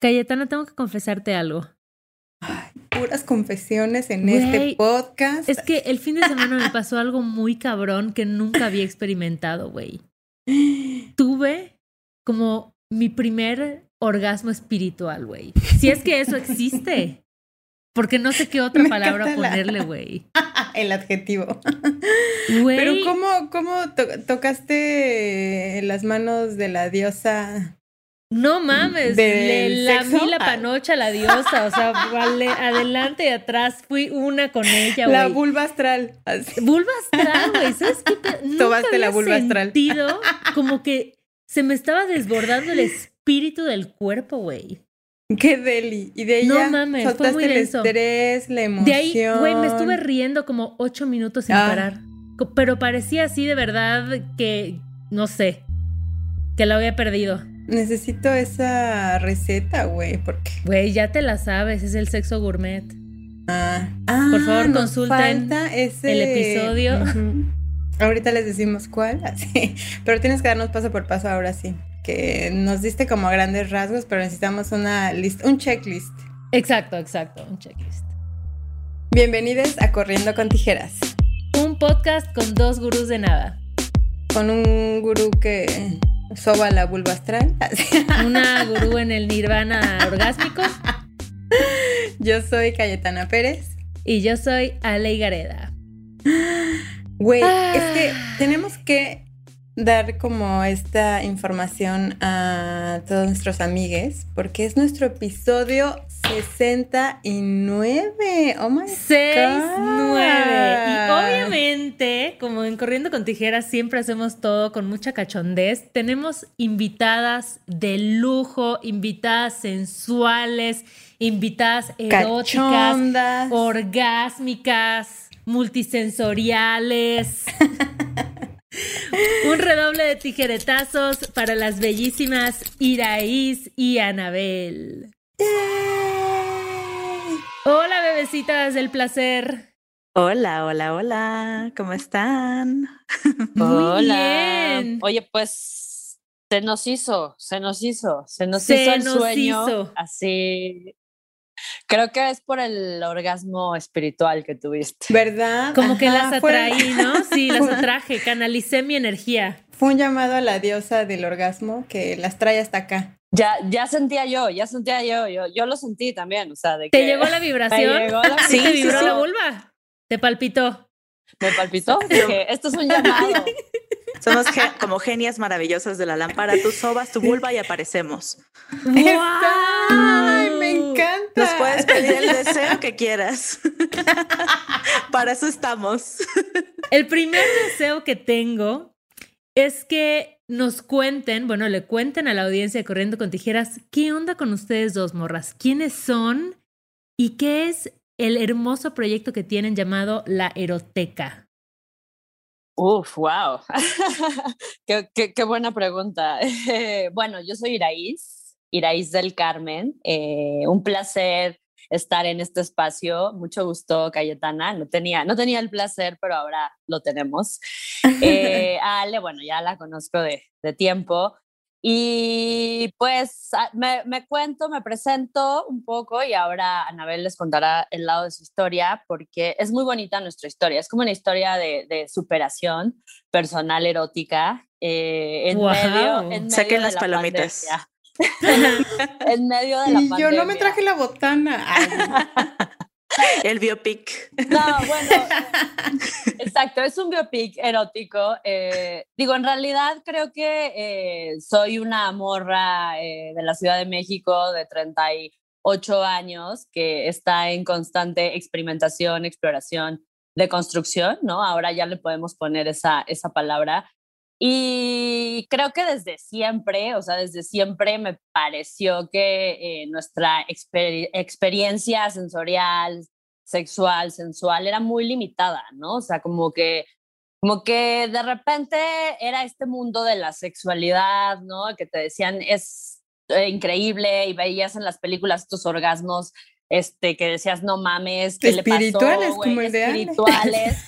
Cayetana, tengo que confesarte algo. Ay, puras confesiones en este podcast. Es que el fin de semana me pasó algo muy cabrón que nunca había experimentado, güey. Tuve como mi primer orgasmo espiritual, güey. Si es que eso existe. Porque no sé qué otra palabra ponerle, güey. El adjetivo. Pero ¿cómo, cómo tocaste las manos de la diosa no mames, le lamí la ah. panocha a la diosa, o sea, adelante y atrás fui una con ella, güey. La vulva astral. Vulva astral, güey, ¿sabes qué? Tomaste la vulva astral. sentido como que se me estaba desbordando el espíritu del cuerpo, güey. Qué deli. Y de ella no mames, fue muy el estrés, la emoción. De ahí, güey, me estuve riendo como ocho minutos sin ah. parar. Pero parecía así de verdad que, no sé, que la había perdido. Necesito esa receta, güey, porque... Güey, ya te la sabes, es el sexo gourmet. Ah, Por favor, consulten ese... el episodio. Ahorita les decimos cuál, así. Pero tienes que darnos paso por paso ahora sí. Que nos diste como grandes rasgos, pero necesitamos una lista, un checklist. Exacto, exacto, un checklist. Bienvenidos a Corriendo con Tijeras. Un podcast con dos gurús de nada. Con un gurú que Soba la vulva astral. Una gurú en el nirvana orgásmico. Yo soy Cayetana Pérez. Y yo soy Ale Gareda. Güey, es que ah. tenemos que dar como esta información a todos nuestros amigues, porque es nuestro episodio 69. Oh my 69. Y obviamente, como en Corriendo con Tijeras, siempre hacemos todo con mucha cachondez. Tenemos invitadas de lujo, invitadas sensuales, invitadas eróticas, orgásmicas, multisensoriales. Un redoble de tijeretazos para las bellísimas Iraís y Anabel. Hola, bebecitas del placer. Hola, hola, hola. ¿Cómo están? Muy bien. Oye, pues se nos hizo, se nos hizo, se nos hizo el sueño. Así Creo que es por el orgasmo espiritual que tuviste. ¿Verdad? Como que las atraí, ¿no? Sí, las atraje, canalicé mi energía. Fue un llamado a la diosa del orgasmo que las trae hasta acá. Ya, ya sentía yo, ya sentía yo, yo, yo lo sentí también, o sea, de ¿Te llegó la vibración? Llegó la... sí, te vibró la vulva. Te palpitó. Me palpitó, dije, esto es un llamado. Somos como genias maravillosas de la lámpara. Tú sobas tu vulva y aparecemos. ¡Ay, me encanta! Nos puedes pedir el deseo que quieras. Para eso estamos. El primer deseo que tengo es que nos cuenten, bueno, le cuenten a la audiencia Corriendo con Tijeras, ¿qué onda con ustedes dos morras? ¿Quiénes son? ¿Y qué es el hermoso proyecto que tienen llamado La Eroteca? Uf, wow. qué, qué, buena pregunta. bueno, yo soy Iraís, Iraís del Carmen. Eh, un placer estar en este espacio. Mucho gusto, Cayetana. No tenía, no tenía el placer, pero ahora lo tenemos. Eh, Ale, bueno, ya la conozco de, de tiempo. Y pues ah, me, me, cuento, me presento un poco y ahora Anabel les contará el lado de su historia porque es muy bonita nuestra historia. Es como una historia de, de superación personal erótica eh, en, medio, en medio. Saquen las palomitas. en medio de la y Yo no me traje la botana. El biopic. No, bueno, exacto, es un biopic erótico. Eh, digo, en realidad creo que eh, soy una morra eh, de la Ciudad de México de 38 años que está en constante experimentación, exploración, de construcción, ¿no? Ahora ya le podemos poner esa, esa palabra. Y creo que desde siempre, o sea, desde siempre me pareció que eh, nuestra experiencia sensorial, sexual, sensual era muy limitada, ¿no? O sea, como que, como que de repente era este mundo de la sexualidad, ¿no? Que te decían es eh, increíble y veías en las películas estos orgasmos este, que decías, no mames, ¿qué espirituales, le pasó, como Espirituales.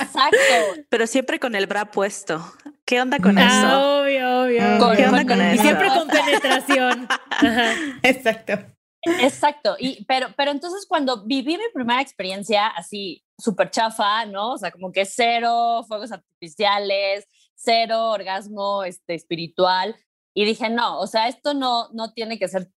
Exacto. Pero siempre con el bra puesto. ¿Qué onda con Ah, eso? obvio, obvio. ¿Qué onda con y eso? siempre con penetración. Ajá. Exacto. Exacto, y, pero, pero entonces cuando viví mi primera experiencia así súper chafa, ¿no? O sea, como que cero fuegos artificiales, cero orgasmo este, espiritual, y dije, no, o sea, esto no, no tiene que ser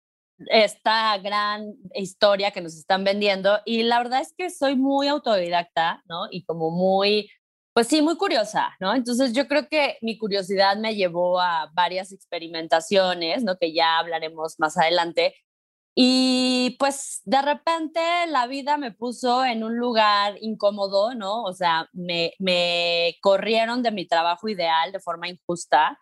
esta gran historia que nos están vendiendo, y la verdad es que soy muy autodidacta, ¿no? Y como muy, pues sí, muy curiosa, ¿no? Entonces yo creo que mi curiosidad me llevó a varias experimentaciones, ¿no? Que ya hablaremos más adelante, y pues de repente la vida me puso en un lugar incómodo, ¿no? O sea, me, me corrieron de mi trabajo ideal de forma injusta,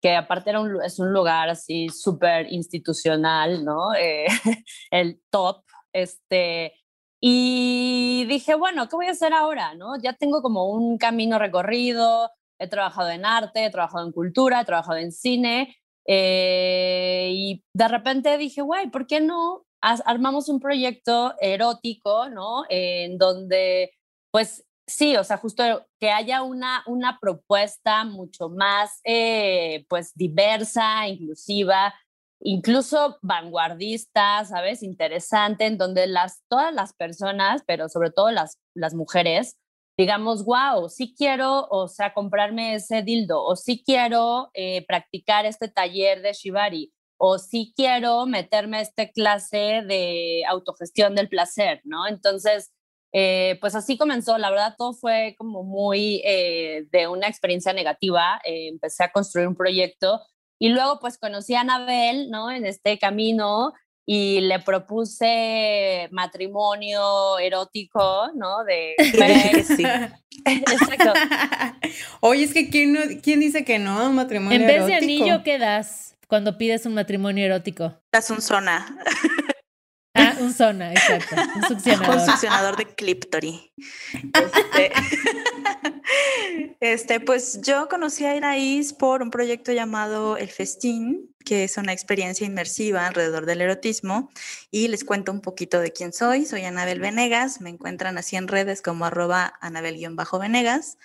que aparte era un, es un lugar así súper institucional, ¿no? Eh, el top, este, y dije, bueno, ¿qué voy a hacer ahora, no? Ya tengo como un camino recorrido, he trabajado en arte, he trabajado en cultura, he trabajado en cine, eh, y de repente dije, güey, ¿por qué no armamos un proyecto erótico, ¿no? En donde, pues sí, o sea, justo que haya una, una propuesta mucho más, eh, pues, diversa, inclusiva, incluso vanguardista, ¿sabes? Interesante, en donde las, todas las personas, pero sobre todo las, las mujeres, digamos, wow, sí quiero, o sea, comprarme ese dildo, o sí quiero eh, practicar este taller de Shibari, o sí quiero meterme a esta clase de autogestión del placer, ¿no? Entonces, eh, pues así comenzó, la verdad todo fue como muy eh, de una experiencia negativa, eh, empecé a construir un proyecto y luego pues conocí a Anabel, ¿no? En este camino y le propuse matrimonio erótico, ¿no? De sí. Exacto. Oye, es que ¿quién, no, ¿quién dice que no? Un matrimonio En vez de erótico? anillo, ¿qué das cuando pides un matrimonio erótico? Das un zona, Zona, exacto. Succionador de Cliptory. Este, este, pues yo conocí a Iraís por un proyecto llamado El Festín, que es una experiencia inmersiva alrededor del erotismo. Y les cuento un poquito de quién soy. Soy Anabel Venegas. Me encuentran así en redes como arroba Anabel-Venegas.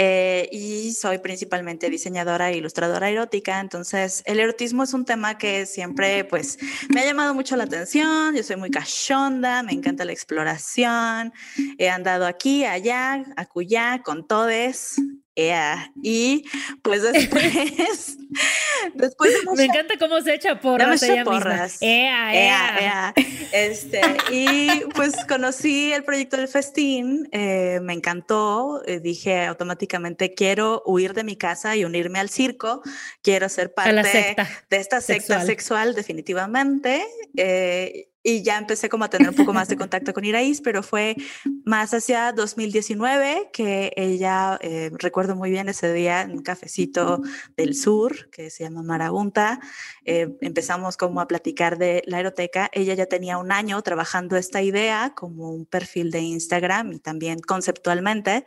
Eh, y soy principalmente diseñadora e ilustradora erótica, entonces el erotismo es un tema que siempre pues me ha llamado mucho la atención, yo soy muy cachonda, me encanta la exploración, he andado aquí, allá, acullá, con todes, ea, y pues después, después de Me encanta cómo se echa porras ella porras. Ea, Ea, ea. ea. Este, y pues conocí el proyecto del festín, eh, me encantó, eh, dije automáticamente quiero huir de mi casa y unirme al circo, quiero ser parte de esta secta sexual. sexual, definitivamente. eh, y ya empecé como a tener un poco más de contacto con Iraís, pero fue más hacia 2019 que ella, eh, recuerdo muy bien ese día en un cafecito del sur que se llama Marabunta, eh, empezamos como a platicar de la eroteca. Ella ya tenía un año trabajando esta idea como un perfil de Instagram y también conceptualmente.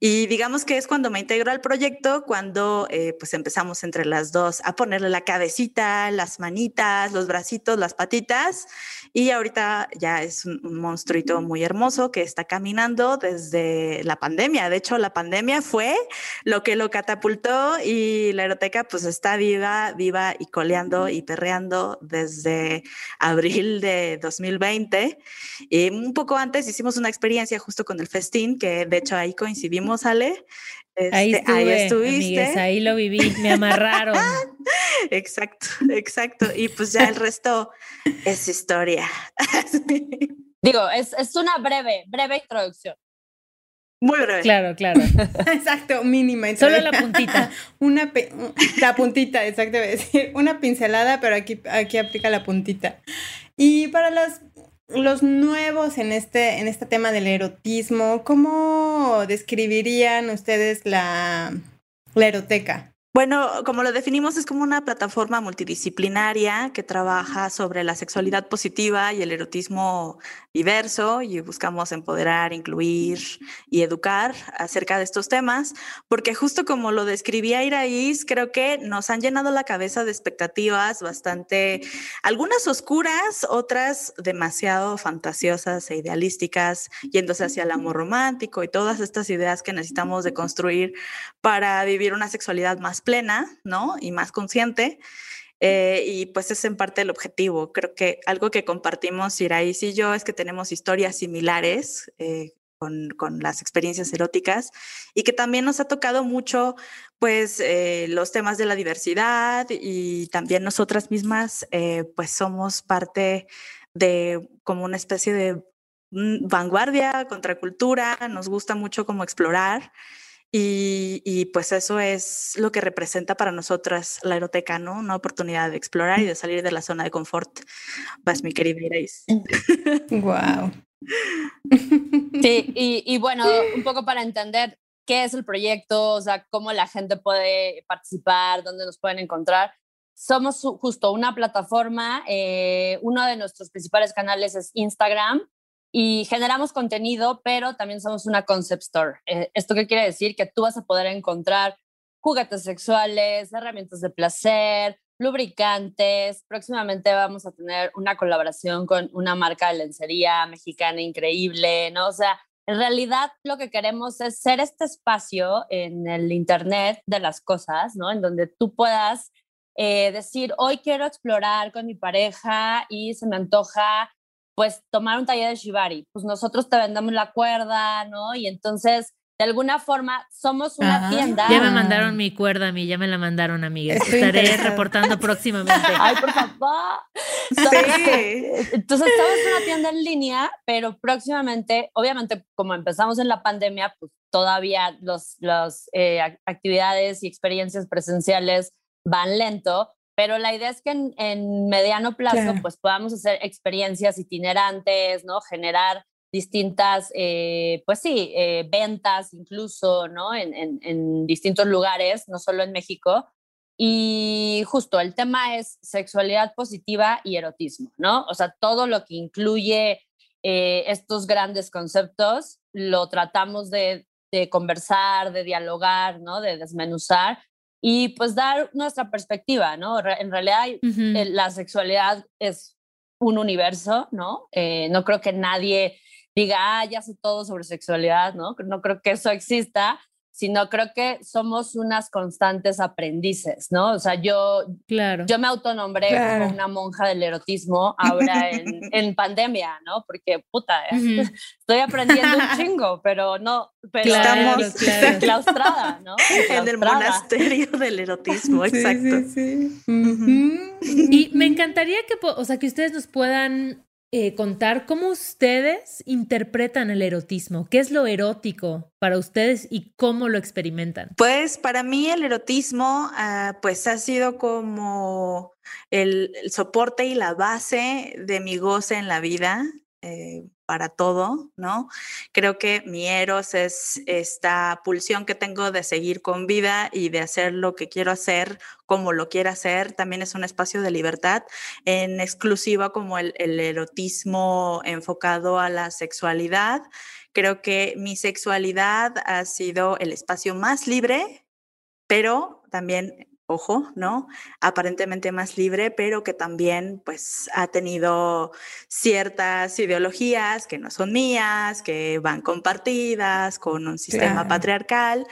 Y digamos que es cuando me integro al proyecto, cuando eh, pues empezamos entre las dos a ponerle la cabecita, las manitas, los bracitos, las patitas. Y ahorita ya es un, un monstruito muy hermoso que está caminando desde la pandemia. De hecho, la pandemia fue lo que lo catapultó y la eroteca pues está viva, viva y coleando y perreando desde abril de 2020. Y un poco antes hicimos una experiencia justo con el festín, que de hecho ahí coincidimos, Ale. Ahí Este, estuve, estuviste. amigues, ahí lo viví, me amarraron. Exacto, exacto. Y pues ya el resto es historia. Digo, es, es una breve, breve introducción. Muy breve. Claro, claro. Exacto, mínima. Solo la puntita. Una la puntita, exacto, iba a decir. Una pincelada, pero aquí, aquí aplica la puntita. Y para los, los nuevos en este, en este tema del erotismo, ¿cómo describirían ustedes la, la eroteca? Bueno, como lo definimos, es como una plataforma multidisciplinaria que trabaja sobre la sexualidad positiva y el erotismo diverso y buscamos empoderar, incluir y educar acerca de estos temas, porque justo como lo describía Iraís, creo que nos han llenado la cabeza de expectativas bastante, algunas oscuras, otras demasiado fantasiosas e idealísticas, yéndose hacia el amor romántico y todas estas ideas que necesitamos de construir para vivir una sexualidad más plena, ¿no? Y más consciente. Eh, y pues es en parte el objetivo. Creo que algo que compartimos Iraís y yo es que tenemos historias similares eh, con, con, las experiencias eróticas y que también nos ha tocado mucho pues eh, los temas de la diversidad y también nosotras mismas pues somos parte de como una especie de mm, vanguardia, contracultura, nos gusta mucho como explorar y, pues eso es lo que representa para nosotras la eroteca, ¿no? Una oportunidad de explorar y de salir de la zona de confort. Vas, mi querida Iris. Wow. Sí, y, y, bueno, un poco para entender qué es el proyecto, o sea, cómo la gente puede participar, dónde nos pueden encontrar. Somos justo una plataforma, eh, uno de nuestros principales canales es Instagram, y generamos contenido, pero también somos una concept store. Eh, ¿Esto qué quiere decir? Que tú vas a poder encontrar juguetes sexuales, herramientas de placer, lubricantes. Próximamente vamos a tener una colaboración con una marca de lencería mexicana increíble, ¿no? O sea, en realidad lo que queremos es ser este espacio en el Internet de las cosas, ¿no? En donde tú puedas eh, decir, hoy quiero explorar con mi pareja y se me antoja pues tomar un taller de shibari, pues nosotros te vendemos la cuerda, ¿no? Y entonces, de alguna forma, somos una ah. tienda. Ya me mandaron mi cuerda a mí, ya me la mandaron a mí. Estaré reportando próximamente. Ay, por favor. Sí. Entonces, estamos en una tienda en línea, pero próximamente, obviamente, como empezamos en la pandemia, pues todavía las los, eh, actividades y experiencias presenciales van lento, pero la idea es que en, mediano plazo pues podamos hacer experiencias itinerantes, ¿no? Generar distintas, eh, pues sí, eh, ventas incluso, ¿no? En, en, distintos lugares, no solo en México. Y justo el tema es sexualidad positiva y erotismo, ¿no? O sea, todo lo que incluye eh, estos grandes conceptos lo tratamos de, de conversar, de dialogar, ¿no? De desmenuzar y pues dar nuestra perspectiva, ¿no? En realidad la sexualidad es un universo, ¿no? Eh, no creo que nadie diga, ah, ya sé todo sobre sexualidad, ¿no? No creo que eso exista, sino creo que somos unas constantes aprendices, ¿no? O sea, yo, claro. yo me autonombré como una monja del erotismo ahora en, en pandemia, ¿no? Porque, puta, estoy aprendiendo un chingo, pero no, pero estamos claustrada, ¿no? En el monasterio del erotismo, exacto. Sí, sí, y me encantaría que, o sea, que ustedes nos puedan eh, contar cómo ustedes interpretan el erotismo, qué es lo erótico para ustedes y cómo lo experimentan. Pues para mí el erotismo ah, pues ha sido como el, soporte y la base de mi goce en la vida. Eh, para todo, ¿no? Creo que mi eros es esta pulsión que tengo de seguir con vida y de hacer lo que quiero hacer como lo quiero hacer. También es un espacio de libertad en exclusiva como el, el erotismo enfocado a la sexualidad. Creo que mi sexualidad ha sido el espacio más libre, pero también ojo, ¿no? Aparentemente más libre, pero que también pues ha tenido ciertas ideologías que no son mías, que van compartidas con un sistema patriarcal,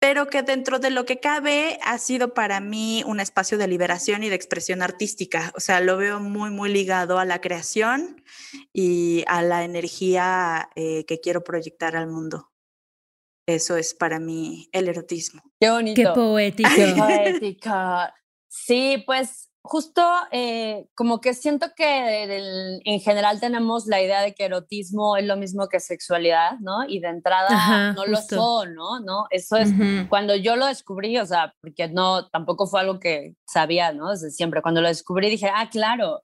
pero que dentro de lo que cabe ha sido para mí un espacio de liberación y de expresión artística. O sea, lo veo muy, muy ligado a la creación y a la energía eh, que quiero proyectar al mundo. Eso es para mí el erotismo. Qué bonito. Qué poético. Poética. Sí, pues justo eh, como que siento que en general tenemos la idea de que erotismo es lo mismo que sexualidad, ¿no? Y de entrada no lo son, ¿no? ¿no? Eso es cuando yo lo descubrí, o sea, porque no, tampoco fue algo que sabía, ¿no? Desde siempre. Cuando lo descubrí dije, ah, claro,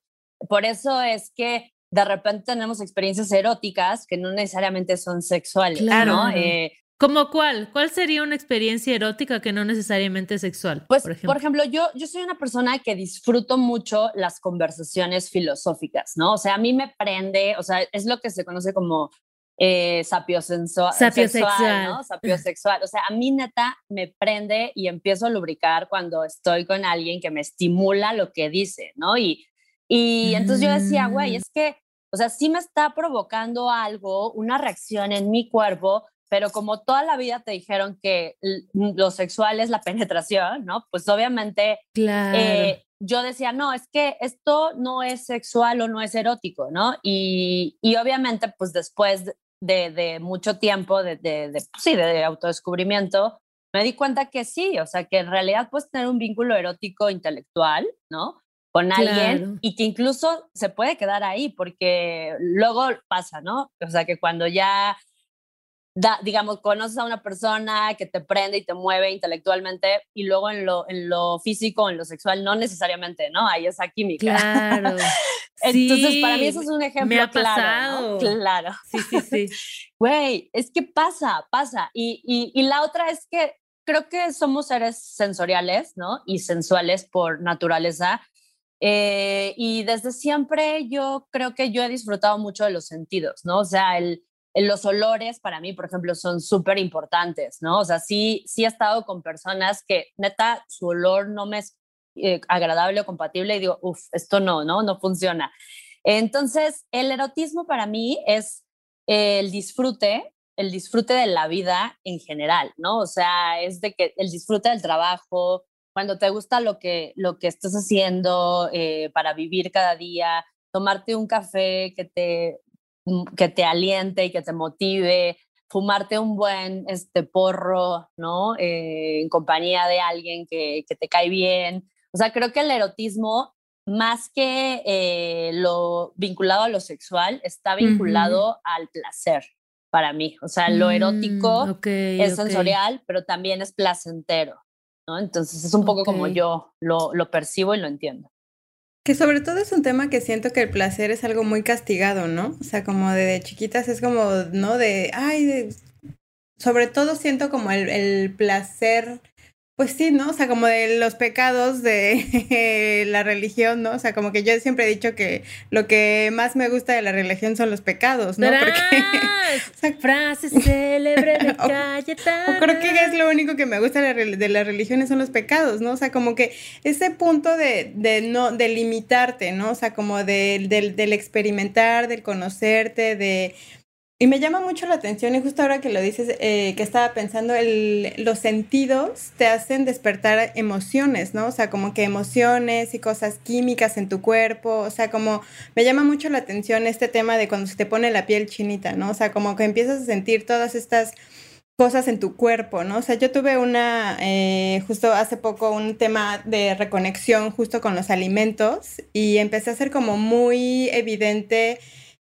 por eso es que de repente tenemos experiencias eróticas que no necesariamente son sexuales, ¿no? Eh, ¿Cómo cuál? ¿Cuál sería una experiencia erótica que no necesariamente es sexual? Pues, por ejemplo, por ejemplo yo, yo soy una persona que disfruto mucho las conversaciones filosóficas, ¿no? O sea, a mí me prende, o sea, es lo que se conoce como eh, sapiosexual, sapiosexual. ¿no? Sapiosexual. O sea, a mí neta me prende y empiezo a lubricar cuando estoy con alguien que me estimula lo que dice, ¿no? Y, y entonces yo decía, güey, mm. es que, o sea, sí me está provocando algo, una reacción en mi cuerpo, pero como toda la vida te dijeron que lo sexual es la penetración, ¿no? Pues obviamente eh, yo decía, no, es que esto no es sexual o no es erótico, ¿no? Y, y obviamente, pues después de, de mucho tiempo, de, de, pues sí, de autodescubrimiento, me di cuenta que sí, o sea, que en realidad puedes tener un vínculo erótico intelectual, ¿no? Con alguien y que incluso se puede quedar ahí porque luego pasa, ¿no? O sea, que cuando ya digamos, conoces a una persona que te prende y te mueve intelectualmente y luego en lo, en lo físico, en lo sexual, no necesariamente, ¿no? Hay esa química. Claro. Entonces, para mí eso es un ejemplo me ha claro. Pasado. Claro. Sí, sí, sí. Güey, es que pasa, pasa. Y, y, y la otra es que creo que somos seres sensoriales, ¿no? Y sensuales por naturaleza. Eh, y desde siempre yo creo que yo he disfrutado mucho de los sentidos, ¿no? O sea, el, los olores para mí, por ejemplo, son súper importantes, ¿no? O sea, sí, sí he estado con personas que neta su olor no me es eh, agradable o compatible y digo, uff, esto no, ¿no? No funciona. Entonces, el erotismo para mí es el disfrute, el disfrute de la vida en general, ¿no? O sea, es de que el disfrute del trabajo, cuando te gusta lo que, lo que estás haciendo eh, para vivir cada día, tomarte un café que te que te aliente y que te motive, fumarte un buen este, porro, ¿no? Eh, en compañía de alguien que, que, te cae bien. O sea, creo que el erotismo, más que eh, lo vinculado a lo sexual, está vinculado al placer para mí. O sea, lo erótico mm, es sensorial, pero también es placentero, ¿no? Entonces es un poco como yo lo, lo percibo y lo entiendo. Sobre todo es un tema que siento que el placer es algo muy castigado, ¿no? O sea, como de chiquitas es como, ¿no? De, ay, sobre todo siento como el, el placer pues sí, ¿no? O sea, como de los pecados de la religión, ¿no? O sea, como que yo siempre he dicho que lo que más me gusta de la religión son los pecados, ¿no? Porque, frase célebre de Cayetana. O, creo que es lo único que me gusta de la, de la religión son los pecados, ¿no? O sea, como que ese punto de, de no, de limitarte, ¿no? O sea, como de, del experimentar, del conocerte, de y me llama mucho la atención, y justo ahora que lo dices, eh, que estaba pensando, el, los sentidos te hacen despertar emociones, ¿no? O sea, como que emociones y cosas químicas en tu cuerpo, o sea, como me llama mucho la atención este tema de cuando se te pone la piel chinita, ¿no? O sea, como que empiezas a sentir todas estas cosas en tu cuerpo, ¿no? O sea, yo tuve una, eh, justo hace poco, un tema de reconexión justo con los alimentos y empecé a ser como muy evidente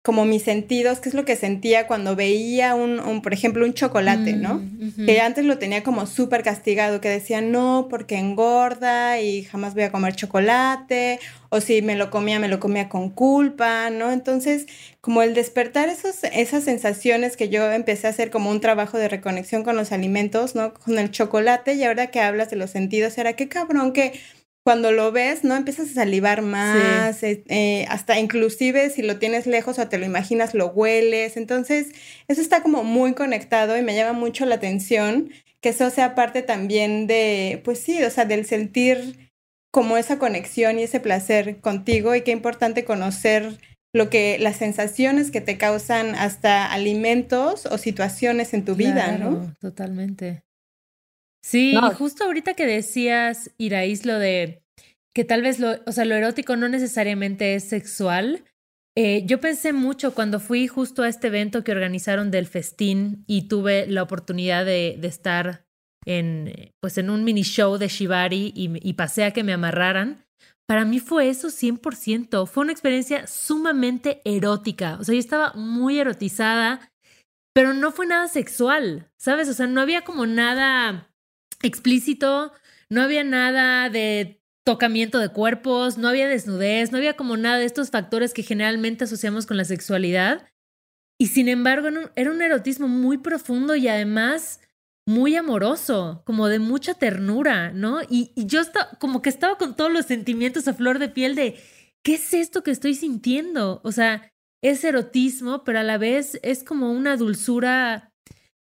como mis sentidos, qué es lo que sentía cuando veía un, por ejemplo, un chocolate, ¿no? Mm, que antes lo tenía como súper castigado, que decía, no, porque engorda y jamás voy a comer chocolate, o si me lo comía, me lo comía con culpa, ¿no? Entonces, como el despertar esos, esas sensaciones que yo empecé a hacer como un trabajo de reconexión con los alimentos, ¿no? Con el chocolate, y ahora que hablas de los sentidos, era qué cabrón que cuando lo ves, ¿no? Empiezas a salivar más, eh, eh, hasta inclusive si lo tienes lejos o te lo imaginas, lo hueles. Entonces, eso está como muy conectado y me llama mucho la atención que eso sea parte también de, pues sí, o sea, del sentir como esa conexión y ese placer contigo y qué importante conocer lo que las sensaciones que te causan hasta alimentos o situaciones en tu vida, ¿no? Totalmente. Sí, justo ahorita que decías, Iraís, lo de que tal vez lo, o sea, lo erótico no necesariamente es sexual. Eh, yo pensé mucho cuando fui justo a este evento que organizaron del festín y tuve la oportunidad de, estar en, pues en un mini show de Shibari y, y pasé a que me amarraran. Para mí fue eso 100%. Fue una experiencia sumamente erótica. O sea, yo estaba muy erotizada, pero no fue nada sexual, ¿sabes? O sea, no había como nada explícito, no había nada de tocamiento de cuerpos, no había desnudez, no había como nada de estos factores que generalmente asociamos con la sexualidad. Y sin embargo, era un erotismo muy profundo y además muy amoroso, como de mucha ternura, ¿no? Y, yo estaba, como que estaba con todos los sentimientos a flor de piel de, ¿qué es esto que estoy sintiendo? O sea, es erotismo, pero a la vez es como una dulzura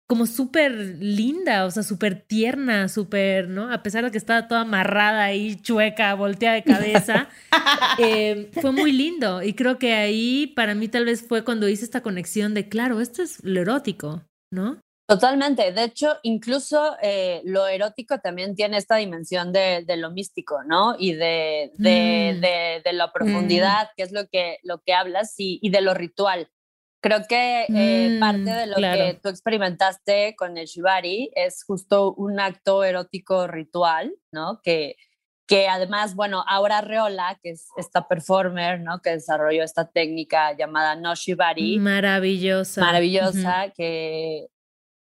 como súper linda, o sea, súper tierna, súper, ¿no? A pesar de que estaba toda amarrada ahí, chueca, volteada de cabeza, eh, fue muy lindo. Y creo que ahí para mí tal vez fue cuando hice esta conexión de, claro, esto es lo erótico, ¿no? Totalmente. De hecho, incluso eh, lo erótico también tiene esta dimensión de, lo místico, ¿no? Y de, de, mm. de, la profundidad, que es lo que, lo que hablas, y, y de lo ritual. Creo que eh, parte de lo que tú experimentaste con el shibari es justo un acto erótico ritual, ¿no? Que, que además, bueno, Aura Reola, que es esta performer, ¿no? Que desarrolló esta técnica llamada no shibari. Maravillosa. Maravillosa, que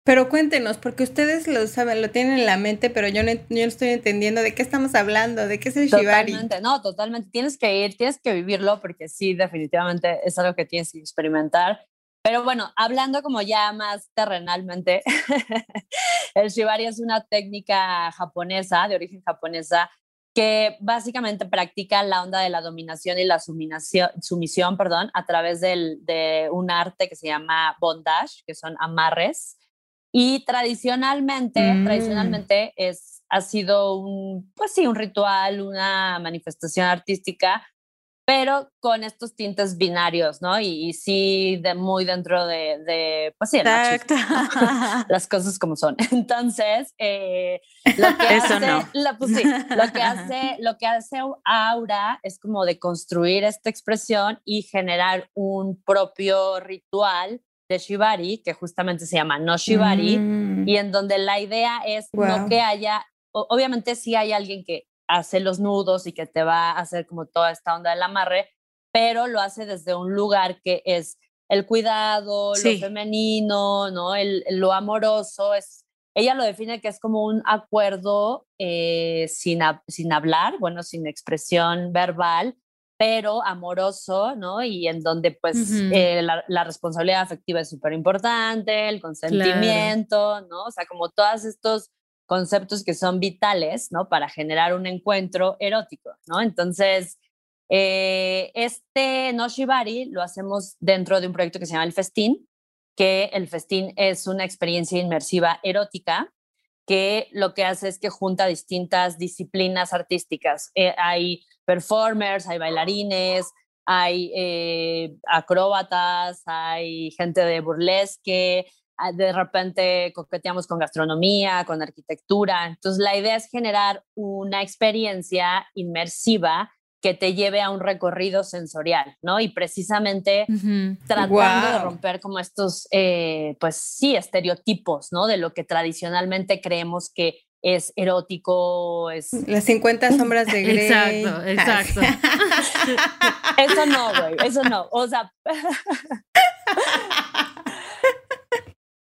pero cuéntenos, porque ustedes lo saben, lo tienen en la mente, pero yo no, yo estoy entendiendo de qué estamos hablando, de qué es el Shibari. Totalmente, no, totalmente. Tienes que ir, tienes que vivirlo, porque sí, definitivamente es algo que tienes que experimentar. Pero bueno, hablando como ya más terrenalmente, el Shibari es una técnica japonesa, de origen japonesa, que básicamente practica la onda de la dominación y la sumisión perdón, a través del, de un arte que se llama bondage, que son amarres y tradicionalmente, mm. tradicionalmente es, ha sido un, pues sí, un ritual, una manifestación artística, pero con estos tintes binarios, ¿no? Y, sí, de, muy dentro de, de pues sí, las cosas como son. Entonces, eh, lo que hace, pues sí, lo que hace, lo que hace Aura es como de construir esta expresión y generar un propio ritual de Shibari, que justamente se llama No Shibari, mm. y en donde la idea es no que haya, obviamente sí hay alguien que hace los nudos y que te va a hacer como toda esta onda del amarre, pero lo hace desde un lugar que es el cuidado, lo femenino, ¿no? El, lo amoroso, es, ella lo define que es como un acuerdo eh, sin, sin hablar, bueno, sin expresión verbal, pero amoroso, ¿no? Y en donde pues eh, la, responsabilidad afectiva es súper importante, el consentimiento, ¿no? O sea, como todos estos conceptos que son vitales, ¿no? Para generar un encuentro erótico, ¿no? Entonces, eh, este No Shibari lo hacemos dentro de un proyecto que se llama El Festín, que el Festín es una experiencia inmersiva erótica que lo que hace es que junta distintas disciplinas artísticas. Eh, hay performers, hay bailarines, hay eh, acróbatas, hay gente de burlesque, ah, de repente coqueteamos con gastronomía, con arquitectura. Entonces la idea es generar una experiencia inmersiva que te lleve a un recorrido sensorial, ¿no? Y precisamente tratando de romper como estos, eh, pues sí, estereotipos, ¿no? De lo que tradicionalmente creemos que es erótico, es... Las 50 sombras de Grey. Exacto, exacto. eso no, güey, eso no. O sea...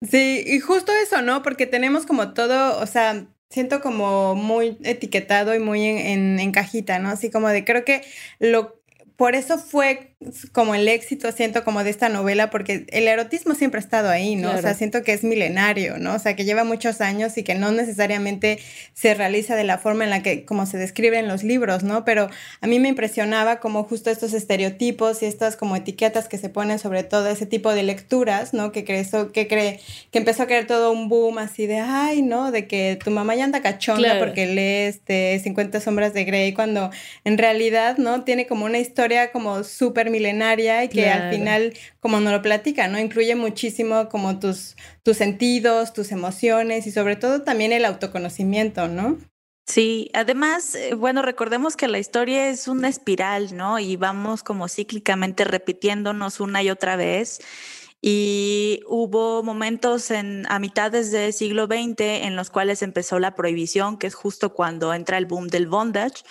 sí, y justo eso, ¿no? Porque tenemos como todo, o sea, siento como muy etiquetado y muy en, en, cajita, ¿no? Así como de, creo que lo, por eso fue como el éxito, siento como de esta novela, porque el erotismo siempre ha estado ahí, ¿no? O sea, siento que es milenario, ¿no? O sea, que lleva muchos años y que no necesariamente se realiza de la forma en la que, como se describe en los libros, ¿no? Pero a mí me impresionaba como justo estos estereotipos y estas como etiquetas que se ponen sobre todo ese tipo de lecturas, ¿no? Que creó, que cree, que empezó a crear todo un boom así de, ay, ¿no? De que tu mamá ya anda cachonda porque lee este 50 sombras de Grey, cuando en realidad, ¿no? Tiene como una historia como súper milenaria y que al final, como nos lo platica, ¿no? Incluye muchísimo como tus, tus sentidos, tus emociones y sobre todo también el autoconocimiento, ¿no? Sí, además, eh, bueno, recordemos que la historia es una espiral, ¿no? Y vamos como cíclicamente repitiéndonos una y otra vez. Y hubo momentos en, a mitades del siglo XX en los cuales empezó la prohibición, que es justo cuando entra el boom del bondage.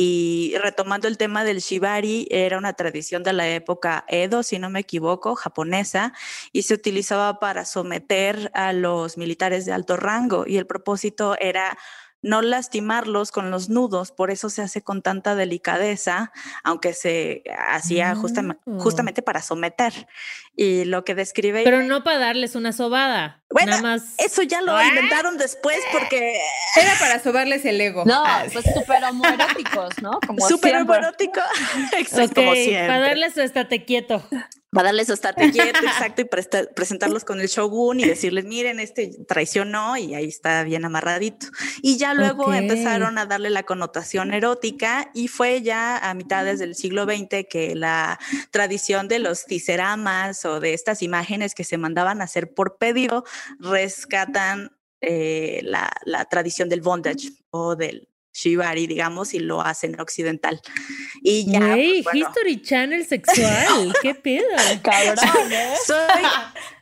Y retomando el tema del shibari, era una tradición de la época Edo, si no me equivoco, japonesa, y se utilizaba para someter a los militares de alto rango. Y el propósito era no lastimarlos con los nudos, por eso se hace con tanta delicadeza, aunque se hacía Oh. justamente para someter. Y lo que describe... Pero no para darles una sobada. Bueno, nada más. Eso ya lo Ah. inventaron después porque Era para sobarles el ego. No, Ah, pues súper homoeróticos, ¿no? Como súper siempre. erótico. Exacto, como siempre. para darles su estate quieto. Para darles su estate quieto, exacto, y presta- presentarlos con el shogun y decirles, miren, este traicionó y ahí está bien amarradito. Y ya luego empezaron a darle la connotación erótica y fue ya a mitades del siglo XX que la tradición de los tiseramas o de estas imágenes que se mandaban a hacer por pedido rescatan eh, la, la tradición del bondage o del shibari, digamos, y lo hacen occidental. Y ya, Güey, pues, bueno, History Channel sexual. ¿Qué pedo? Cabrón, ¿eh? soy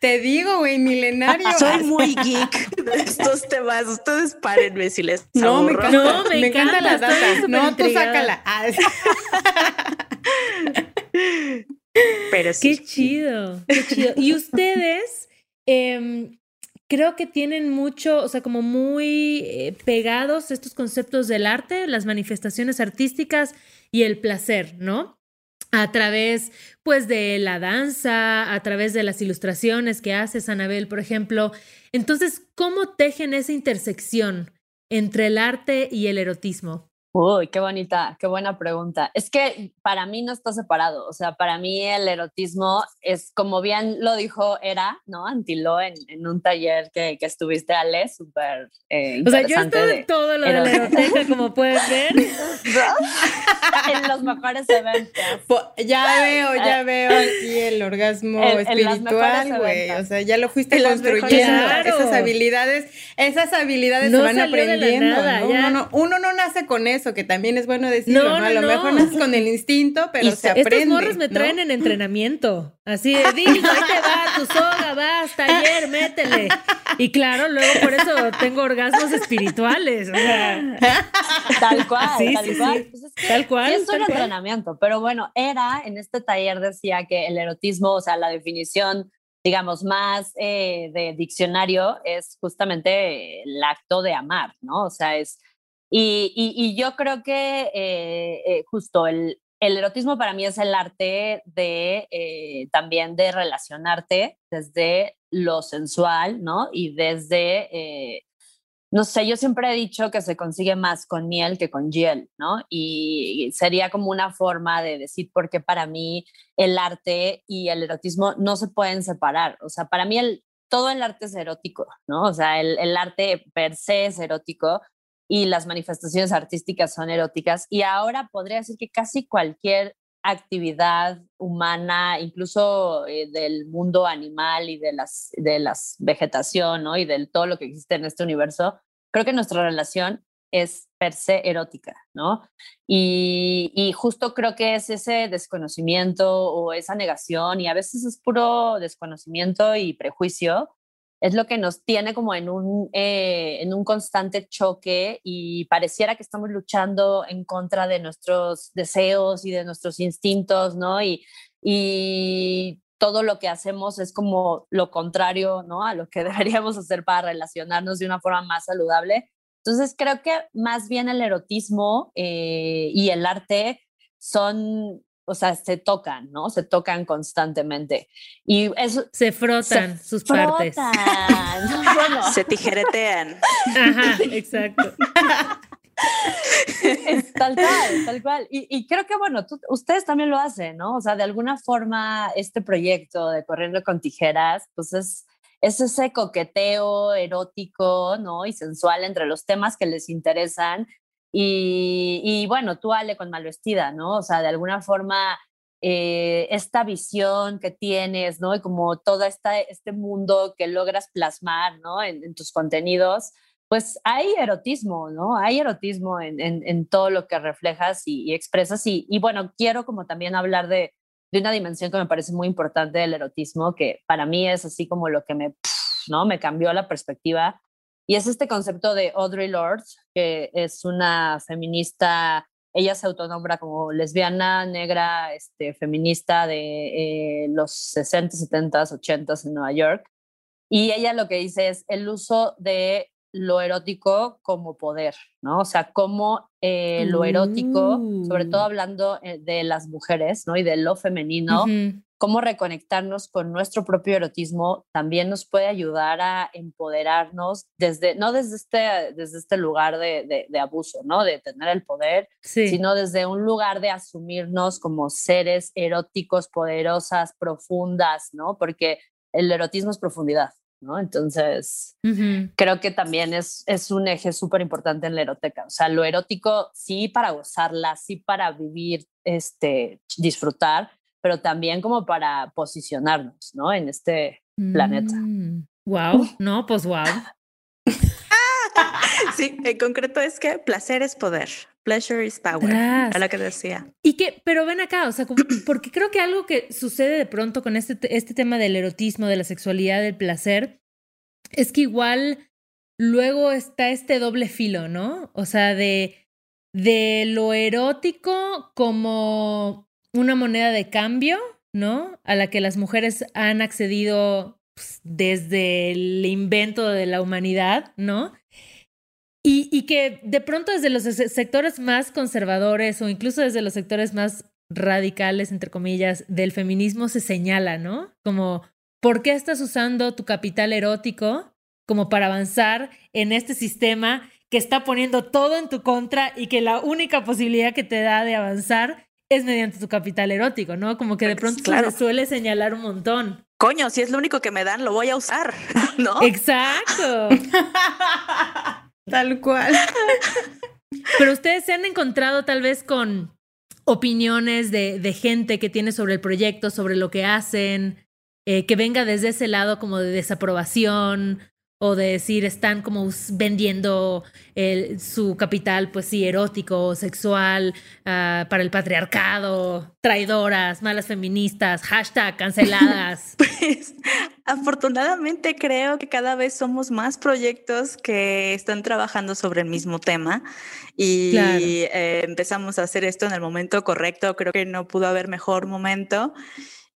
Te digo, güey, milenario. Soy muy geek de estos temas. Ustedes párenme si les No, me encanta, No, me me encanta la encanta, data. No, tú sácala. Ah, Pero sí. Qué chido, qué chido. Y ustedes, em, creo que tienen mucho, o sea, como muy eh, pegados estos conceptos del arte, las manifestaciones artísticas y el placer, ¿no? A través, pues, de la danza, a través de las ilustraciones que haces, Anabel, por ejemplo. Entonces, ¿cómo tejen esa intersección entre el arte y el erotismo? Uy, qué bonita, qué buena pregunta. Es que para mí no está separado, o sea, para mí el erotismo es, como bien lo dijo Era, ¿no? Antiló en, en un taller que, que estuviste, Ale, súper eh, O sea, yo estoy de- en todo lo de la erotismo. eroteca, como pueden ver. en los mejores eventos. po- ya veo, ya veo aquí el orgasmo En- espiritual, güey. O sea, ya lo fuiste En construyendo. Esas habilidades, esas habilidades No se van aprendiendo. nada, ¿no? Uno, no, uno no nace con eso, que también es bueno decirlo, No, ¿no? A no, lo no. mejor naces con el instinto, pero Y se aprende. Estos morros me ¿no? traen en entrenamiento. Así de, Diz, ahí te va, tu soga, vas, taller, métele. Y claro, luego por eso tengo orgasmos espirituales. O sea, Tal cual, Sí, tal sí, cual. sí. Pues es que tal cual. Sí, es un entrenamiento, pero bueno, era en este taller decía que el erotismo, o sea, la definición, digamos, más eh, de diccionario es justamente el acto de amar, ¿no? O sea, es. Y, y, y yo creo que eh, eh, justo el, el erotismo para mí es el arte de eh, también de relacionarte desde lo sensual, ¿no? Y desde. eh, no sé, yo siempre he dicho que se consigue más con miel que con hiel, ¿no? Y sería como una forma de decir por qué para mí el arte y el erotismo no se pueden separar. O sea, para mí el, todo el arte es erótico, ¿no? O sea, el, el arte per se es erótico y las manifestaciones artísticas son eróticas. Y ahora podría decir que casi cualquier actividad humana, incluso eh, del mundo animal y de las de las vegetación, ¿no? Y de todo lo que existe en este universo, creo que nuestra relación es per se erótica, ¿no? Y, y justo creo que es ese desconocimiento o esa negación, y a veces es puro desconocimiento y prejuicio, es lo que nos tiene como en un, eh, en un constante choque y pareciera que estamos luchando en contra de nuestros deseos y de nuestros instintos, ¿no? Y, y todo lo que hacemos es como lo contrario, ¿no? A lo que deberíamos hacer para relacionarnos de una forma más saludable. Entonces creo que más bien el erotismo eh, y el arte son, o sea, se tocan, ¿no? Se tocan constantemente. Y eso... Se frotan sus partes. frotan. Bueno, Se tijeretean. Ajá, exacto. es tal cual, tal cual. Y, y creo que, bueno, tú- ustedes también lo hacen, ¿no? O sea, de alguna forma, este proyecto de Corriendo con Tijeras, pues es, es ese coqueteo erótico, ¿no? Y sensual entre los temas que les interesan. Y, y bueno, tú, Ale, con Malvestida, ¿no? O sea, de alguna forma, eh, esta visión que tienes, ¿no? Y como todo esta, este mundo que logras plasmar, ¿no? En, tus contenidos, pues hay erotismo, ¿no? Hay erotismo en, en, en todo lo que reflejas y, y expresas. Y, y, bueno, quiero como también hablar de, de, una dimensión que me parece muy importante del erotismo, que para mí es así como lo que me, ¿no? Me cambió la perspectiva. Y es este concepto de Audre Lorde, que es una feminista, ella se autonombra como lesbiana, negra, este, feminista de eh, los 60, 70, 80 en Nueva York. Y ella lo que dice es el uso de lo erótico como poder, ¿no? O sea, cómo eh, lo erótico, sobre todo Uh. hablando eh, de las mujeres, ¿no? Y de lo femenino, Ujú. Cómo reconectarnos con nuestro propio erotismo también nos puede ayudar a empoderarnos desde, no desde este, desde este lugar de, de- de abuso, ¿no? De tener el poder, Sí. sino desde un lugar de asumirnos como seres eróticos, poderosas, profundas, ¿no? Porque el erotismo es profundidad, ¿no? Entonces, Ujú. creo que también es, es un eje súper importante en la eroteca. O sea, lo erótico sí para gozarla, sí para vivir, este, disfrutar, pero también como para posicionarnos, ¿no? En este planeta. Wow, no, pues wow. Sí, en concreto es que placer es poder. Pleasure is power. Tras. Era lo que decía. Y que, pero ven acá, o sea, como- porque creo que algo que sucede de pronto con este, te- este tema del erotismo, de la sexualidad, del placer, es que igual luego está este doble filo, ¿no? O sea, de, de lo erótico como una moneda de cambio, ¿no? A la que las mujeres han accedido pues, desde el invento de la humanidad, ¿no? Y, y que de pronto desde los se- sectores más conservadores o incluso desde los sectores más radicales, entre comillas, del feminismo se señala, ¿no? Como, ¿por qué estás usando tu capital erótico como para avanzar en este sistema que está poniendo todo en tu contra y que la única posibilidad que te da de avanzar es mediante tu capital erótico, ¿no? Como que de Pues, pronto claro. se suele señalar un montón. Coño, si es lo único que me dan, lo voy a usar, ¿no? Exacto. Tal cual. Pero ustedes se han encontrado tal vez con opiniones de, de gente que tiene sobre el proyecto, sobre lo que hacen, eh, que venga desde ese lado como de desaprobación o de decir están como vendiendo el- su capital, pues sí, erótico, sexual, ah, para el patriarcado, traidoras, malas feministas, hashtag canceladas. Pues afortunadamente creo que cada vez somos más proyectos que están trabajando sobre el mismo tema y Claro. eh, empezamos a hacer esto en el momento correcto. Creo que no pudo haber mejor momento.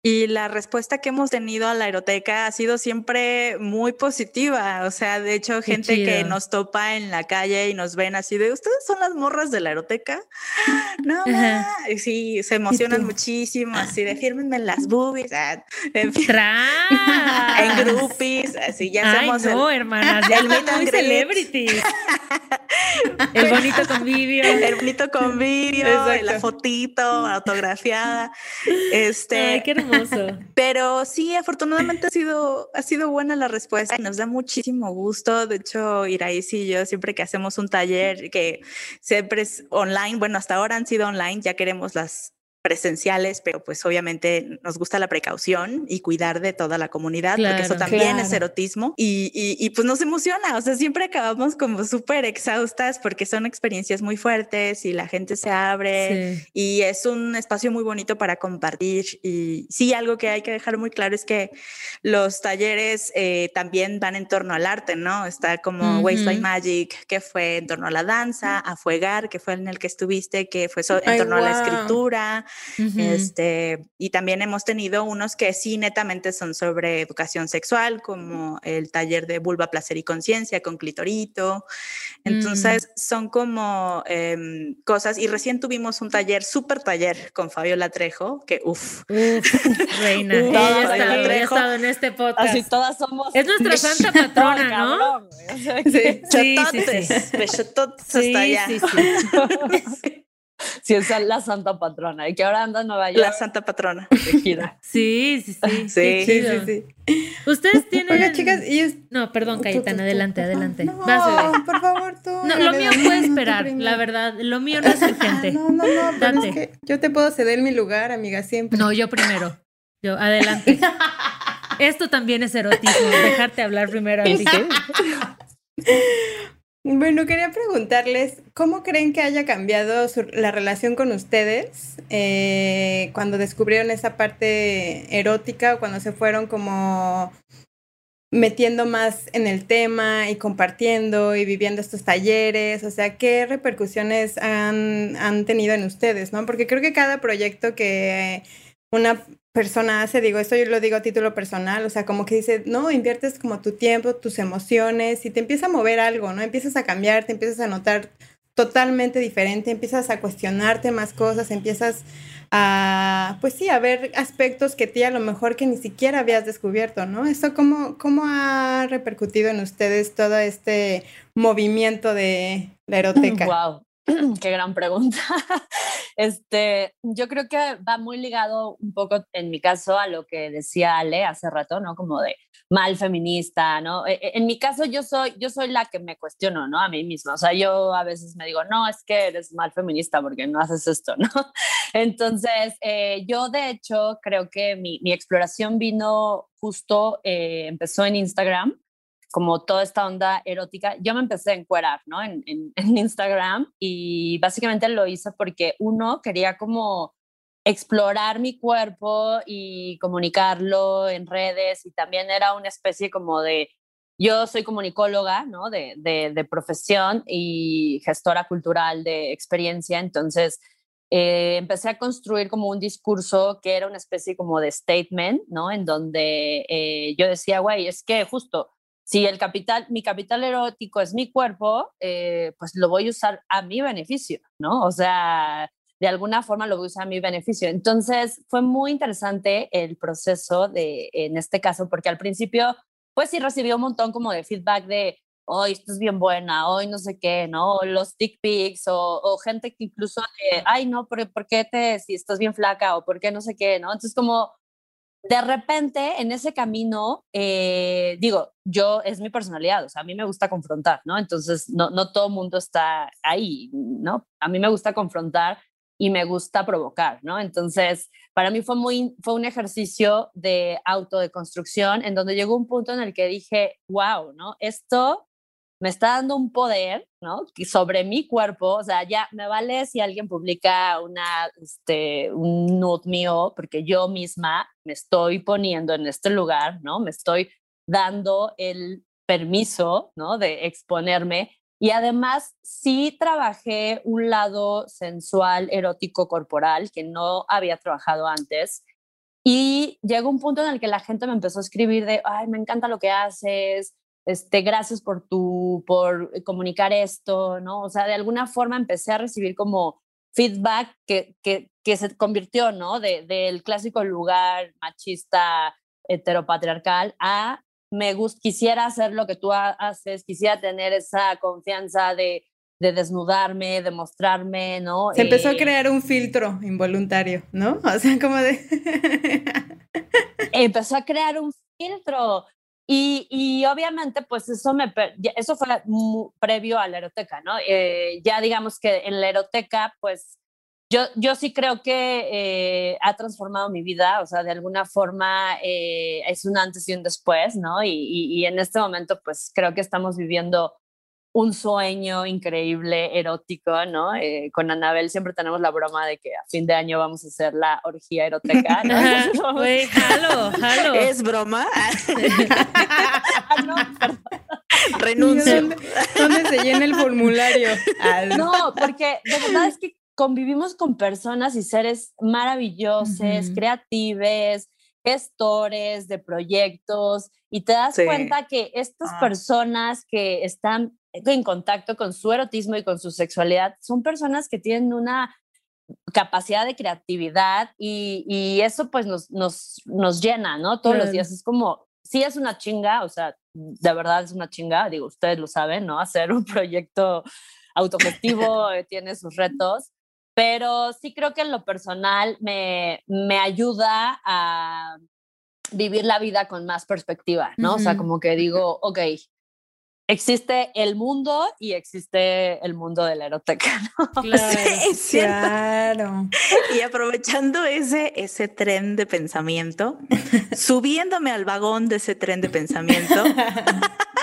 Y la respuesta que hemos tenido a la aeroteca ha sido siempre muy positiva. O sea, de hecho, Qué gente que nos topa en la calle y nos ven así de, ¿ustedes son las morras de la aeroteca? No, Ajá. ma". Y sí, se emocionan muchísimo, así de, fírmenme las boobies. ah, en en groupies, así ya Ay, somos el- no, hermanas, ya el muy greet. celebrities. El bonito convivio. el bonito convivio, Exacto. la fotito autografiada. Este, Ay, qué hermoso. pero sí, afortunadamente ha sido, ha sido buena la respuesta y nos da muchísimo gusto. De hecho, Iraís y yo, siempre que hacemos un taller que siempre es online, bueno, hasta ahora han sido online, ya queremos las presenciales, pero pues obviamente nos gusta la precaución y cuidar de toda la comunidad, porque eso Claro. también es Claro. erotismo y, y, y, pues nos emociona, o sea, siempre acabamos como súper exhaustas porque son experiencias muy fuertes y la gente se abre Sí. y es un espacio muy bonito para compartir. Y sí, algo que hay que dejar muy claro es que los talleres eh, también van en torno al arte, ¿no? Está como by Ujú. Magic, que fue en torno a la danza, a Fuegar, que fue en el que estuviste, que fue so- en Ay, torno a la guau. Escritura. Ujú. Este, y también hemos tenido unos que sí netamente son sobre educación sexual, como el taller de vulva, placer y conciencia con clitorito. Entonces, son como em, cosas. Y recién tuvimos un taller, súper taller con Fabiola Trejo, que uff. Uf, reina. Uf, Ella estado, ella ha Trejo. estado en este podcast. Así todas somos. Es nuestra santa patrona, ¿no? Cabrón, Sí. Sí, sí, Chototes, sí. hasta allá. sí, sí. Sí, es la santa patrona. Y que ahora anda en Nueva York La santa patrona. de gira. Sí, sí, sí. Sí, Sí, sí, sí. Ustedes tienen. Oiga, chicas, y es... No, perdón, Cayetana, adelante, adelante. No, Vas, por favor, tú. No, lo mío puede esperar, la verdad. Lo mío no es urgente. No, no, no, pero Date. es que yo te puedo ceder mi lugar, amiga, siempre. No, yo primero. Yo, adelante. Esto también es erotismo, dejarte hablar primero a ti. Bueno, quería preguntarles, ¿cómo creen que haya cambiado la relación con ustedes eh, cuando descubrieron esa parte erótica o cuando se fueron como metiendo más en el tema y compartiendo y viviendo estos talleres? O sea, ¿qué repercusiones han, han tenido en ustedes, no? Porque creo que cada proyecto que una persona hace, digo, esto yo lo digo a título personal, o sea, como que dice, no, inviertes como tu tiempo, tus emociones y te empieza a mover algo, ¿no? Empiezas a cambiar, te empiezas a notar totalmente diferente, empiezas a cuestionarte más cosas, empiezas a, pues sí, a ver aspectos que ti a lo mejor que ni siquiera habías descubierto, ¿no? ¿Esto cómo, cómo ha repercutido en ustedes todo este movimiento de la eroteca? Wow, qué gran pregunta. Este, yo creo que va muy ligado un poco, en mi caso, a lo que decía Ale hace rato, ¿no? Como de mal feminista, ¿no? E, e, en mi caso, yo soy, yo soy la que me cuestiono, ¿no? A mí misma. O sea, yo a veces me digo, no, es que eres mal feminista porque no haces esto, ¿no? Entonces, eh, yo de hecho creo que mi, exploración vino justo, eh, empezó en Instagram como toda esta onda erótica, yo me empecé a encuerar, ¿no? En, en, Instagram y básicamente lo hice porque uno quería como explorar mi cuerpo y comunicarlo en redes y también era una especie como de, yo soy comunicóloga, ¿no? De, de, de profesión y gestora cultural de experiencia, entonces... Eh, empecé a construir como un discurso que era una especie como de statement, ¿no? En donde eh, yo decía, güey, es que justo si el capital, mi capital erótico es mi cuerpo, eh, pues lo voy a usar a mi beneficio, ¿no? O sea, de alguna forma lo voy a usar a mi beneficio. Entonces, fue muy interesante el proceso de, en este caso, porque al principio, pues sí recibí un montón como de feedback de, hoy estás bien buena, hoy no sé qué, ¿no? Los dick pics o, o gente que incluso, ay, no, ¿por, ¿por, qué te, si estás bien flaca o por qué no sé qué, ¿no? Entonces, como de repente en ese camino, eh, digo, yo es mi personalidad, o sea, a mí me gusta confrontar, ¿no? Entonces, no, no todo mundo está ahí, ¿no? A mí me gusta confrontar y me gusta provocar, ¿no? Entonces, para mí fue, muy, fue un ejercicio de autodeconstrucción en donde llegó un punto en el que dije, wow, ¿no? Esto me está dando un poder, ¿no? Sobre mi cuerpo, o sea, ya me vale si alguien publica una, este, un nude mío, porque yo misma me estoy poniendo en este lugar, ¿no? Me estoy dando el permiso, ¿no? De exponerme. Y además, sí trabajé un lado sensual, erótico, corporal, que no había trabajado antes. Y llegó un punto en el que la gente me empezó a escribir de, ay, me encanta lo que haces, este, gracias por tu, por comunicar esto, ¿no? O sea, de alguna forma empecé a recibir como feedback que, que, que se convirtió, ¿no? De, del clásico lugar machista, heteropatriarcal, a me gusta, quisiera hacer lo que tú haces, quisiera tener esa confianza de, de desnudarme, de mostrarme, ¿no? Se empezó a eh, crear un filtro involuntario, ¿no? O sea, como de... empezó a crear un filtro y, y, obviamente, pues eso, me, eso fue previo a la eroteca, ¿no? Eh, ya digamos que en la eroteca, pues yo, yo sí creo que eh, ha transformado mi vida, o sea, de alguna forma eh, es un antes y un después, ¿no? Y, y, y, en este momento, pues creo que estamos viviendo un sueño increíble, erótico, ¿no? Eh, con Anabel siempre tenemos la broma de que a fin de año vamos a hacer la orgía erótica, ¿no? Güey, jalo, jalo. ¿Es broma? ah, no, Renuncio. ¿Dónde, se llena el formulario? no, porque de verdad es que convivimos con personas y seres maravillosos, creativos, gestores de proyectos, y te das cuenta que estas ah. personas que están en contacto con su erotismo y con su sexualidad son personas que tienen una capacidad de creatividad y, y eso pues nos, nos, nos, llena, ¿no? Todos los días es como, sí es una chinga, o sea, de verdad es una chinga, digo, ustedes lo saben, ¿no? Hacer un proyecto autogestivo eh, tiene sus retos, pero sí creo que en lo personal me, me ayuda a vivir la vida con más perspectiva, ¿no? O sea, como que digo, ok, existe el mundo y existe el mundo de la eroteca, ¿no? Claro, es. Y aprovechando ese, ese tren de pensamiento, subiéndome al vagón de ese tren de pensamiento,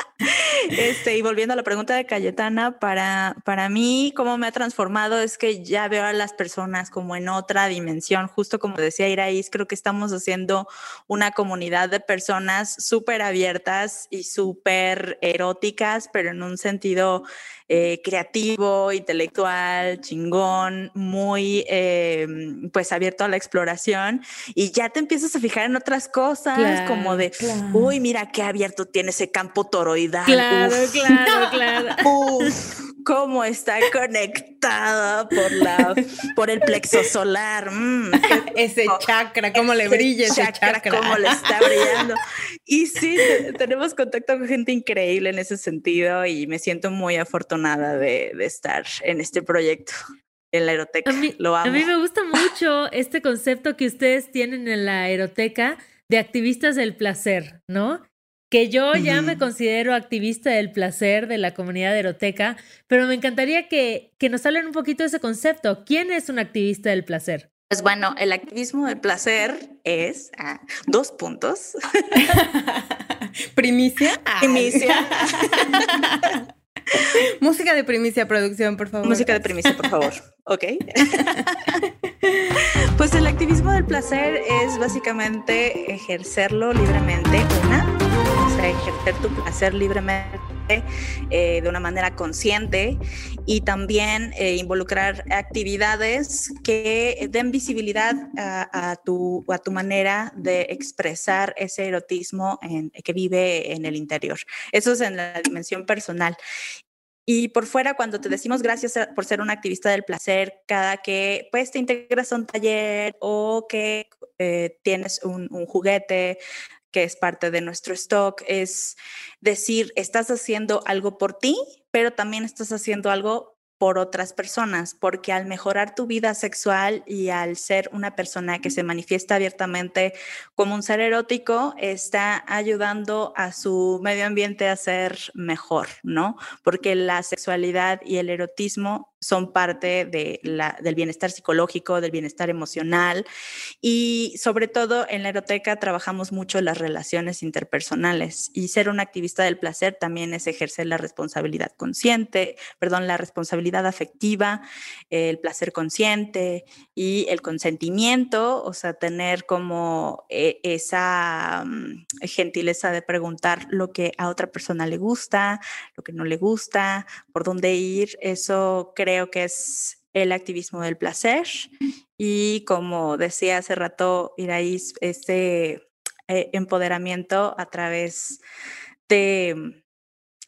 Este, y volviendo a la pregunta de Cayetana, para, para mí, cómo me ha transformado es que ya veo a las personas como en otra dimensión, justo como decía Iraís, creo que estamos haciendo una comunidad de personas súper abiertas y súper eróticas, pero en un sentido eh, creativo, intelectual, chingón, muy eh, pues abierto a la exploración y ya te empiezas a fijar en otras cosas como de, uy, mira qué abierto tiene ese campo toroidal. Claro, claro, claro. Uf, cómo está conectada por la por el plexo solar. Mm, ese chakra, cómo le brilla ese chakra, cómo le está brillando. Y sí, tenemos contacto con gente increíble en ese sentido y me siento muy afortunada de, estar en este proyecto en la aeroteca. Lo amo. A mí me gusta mucho este concepto que ustedes tienen en la aeroteca de activistas del placer, ¿no? Que yo ya me considero activista del placer de la comunidad de eroteca, pero me encantaría que, que nos hablen un poquito de ese concepto. ¿Quién es un activista del placer? Pues bueno, el activismo del placer es ah, dos puntos. Primicia. Primicia. Música de primicia, producción, por favor. Música de primicia, por favor. ok. pues el activismo del placer es básicamente ejercerlo libremente, una, ejercer tu placer libremente eh, de una manera consciente y también eh, involucrar actividades que den visibilidad a, tu, a tu manera de expresar ese erotismo que vive en el interior. Eso es en la dimensión personal. Y por fuera, cuando te decimos gracias por ser un activista del placer, cada que pues te integras a un taller o que eh, tienes un, un, juguete que es parte de nuestro stock, es decir, estás haciendo algo por ti, pero también estás haciendo algo por otras personas, porque al mejorar tu vida sexual y al ser una persona que se manifiesta abiertamente como un ser erótico, está ayudando a su medio ambiente a ser mejor, ¿no? Porque la sexualidad y el erotismo son parte de la, del bienestar psicológico, del bienestar emocional. Y sobre todo en la eroteca trabajamos mucho las relaciones interpersonales y ser un activista del placer también es ejercer la responsabilidad consciente, perdón, la responsabilidad afectiva, el placer consciente y el consentimiento, o sea, tener como eh, esa mm, gentileza de preguntar lo que a otra persona le gusta, lo que no le gusta, por dónde ir, eso creo creo que es el activismo del placer y como decía hace rato Iraís, este eh, empoderamiento a través de,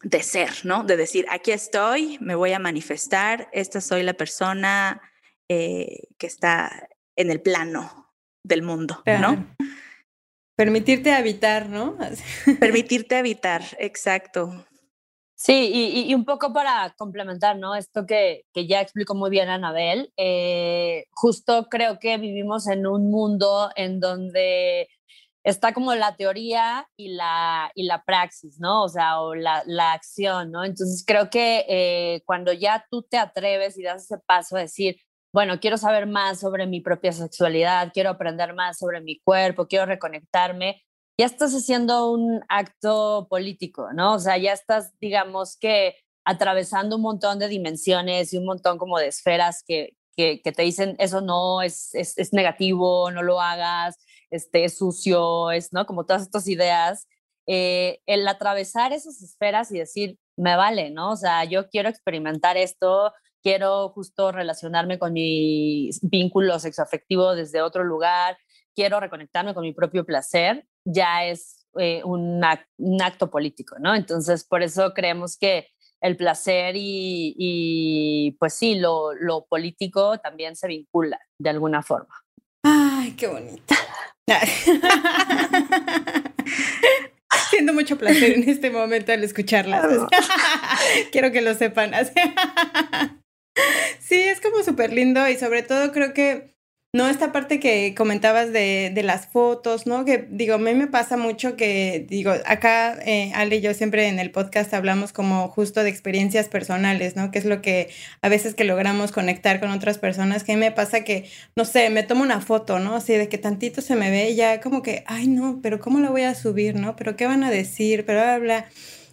de ser, ¿no? De decir, aquí estoy, me voy a manifestar, esta soy la persona eh, que está en el plano del mundo, ¿no? Permitirte habitar, ¿no? Permitirte habitar, exacto. Sí, y, un poco para complementar, ¿no? Esto que, que ya explicó muy bien Anabel, eh, justo creo que vivimos en un mundo en donde está como la teoría y la, y la praxis, ¿no? O sea, o la, la acción, ¿no? Entonces creo que eh, cuando ya tú te atreves y das ese paso a decir, bueno, quiero saber más sobre mi propia sexualidad, quiero aprender más sobre mi cuerpo, quiero reconectarme, ya estás haciendo un acto político, ¿no? O sea, ya estás, digamos que atravesando un montón de dimensiones y un montón como de esferas que, que, te dicen eso no es, es, negativo, no lo hagas, este, es sucio, es, ¿no? Como todas estas ideas. Eh, el atravesar esas esferas y decir, me vale, ¿no? O sea, yo quiero experimentar esto, quiero justo relacionarme con mi vínculo sexoafectivo desde otro lugar, quiero reconectarme con mi propio placer, ya es eh, un, acto político, ¿no? Entonces, por eso creemos que el placer y, pues sí, lo, lo, político también se vincula de alguna forma. Ay, qué bonita. Siento mucho placer en este momento al escucharlas. Quiero que lo sepan. sí, es como súper lindo y sobre todo creo que no, esta parte que comentabas de, de, las fotos, ¿no? Que digo, a mí me pasa mucho que, digo, acá eh, Ale y yo siempre en el podcast hablamos como justo de experiencias personales, ¿no? Que es lo que a veces que logramos conectar con otras personas, que a mí me pasa que, no sé, me tomo una foto, ¿no? Así de que tantito se me ve y ya como que, ay, no, pero ¿cómo la voy a subir, ¿no? Pero ¿qué van a decir? Pero bla, bla.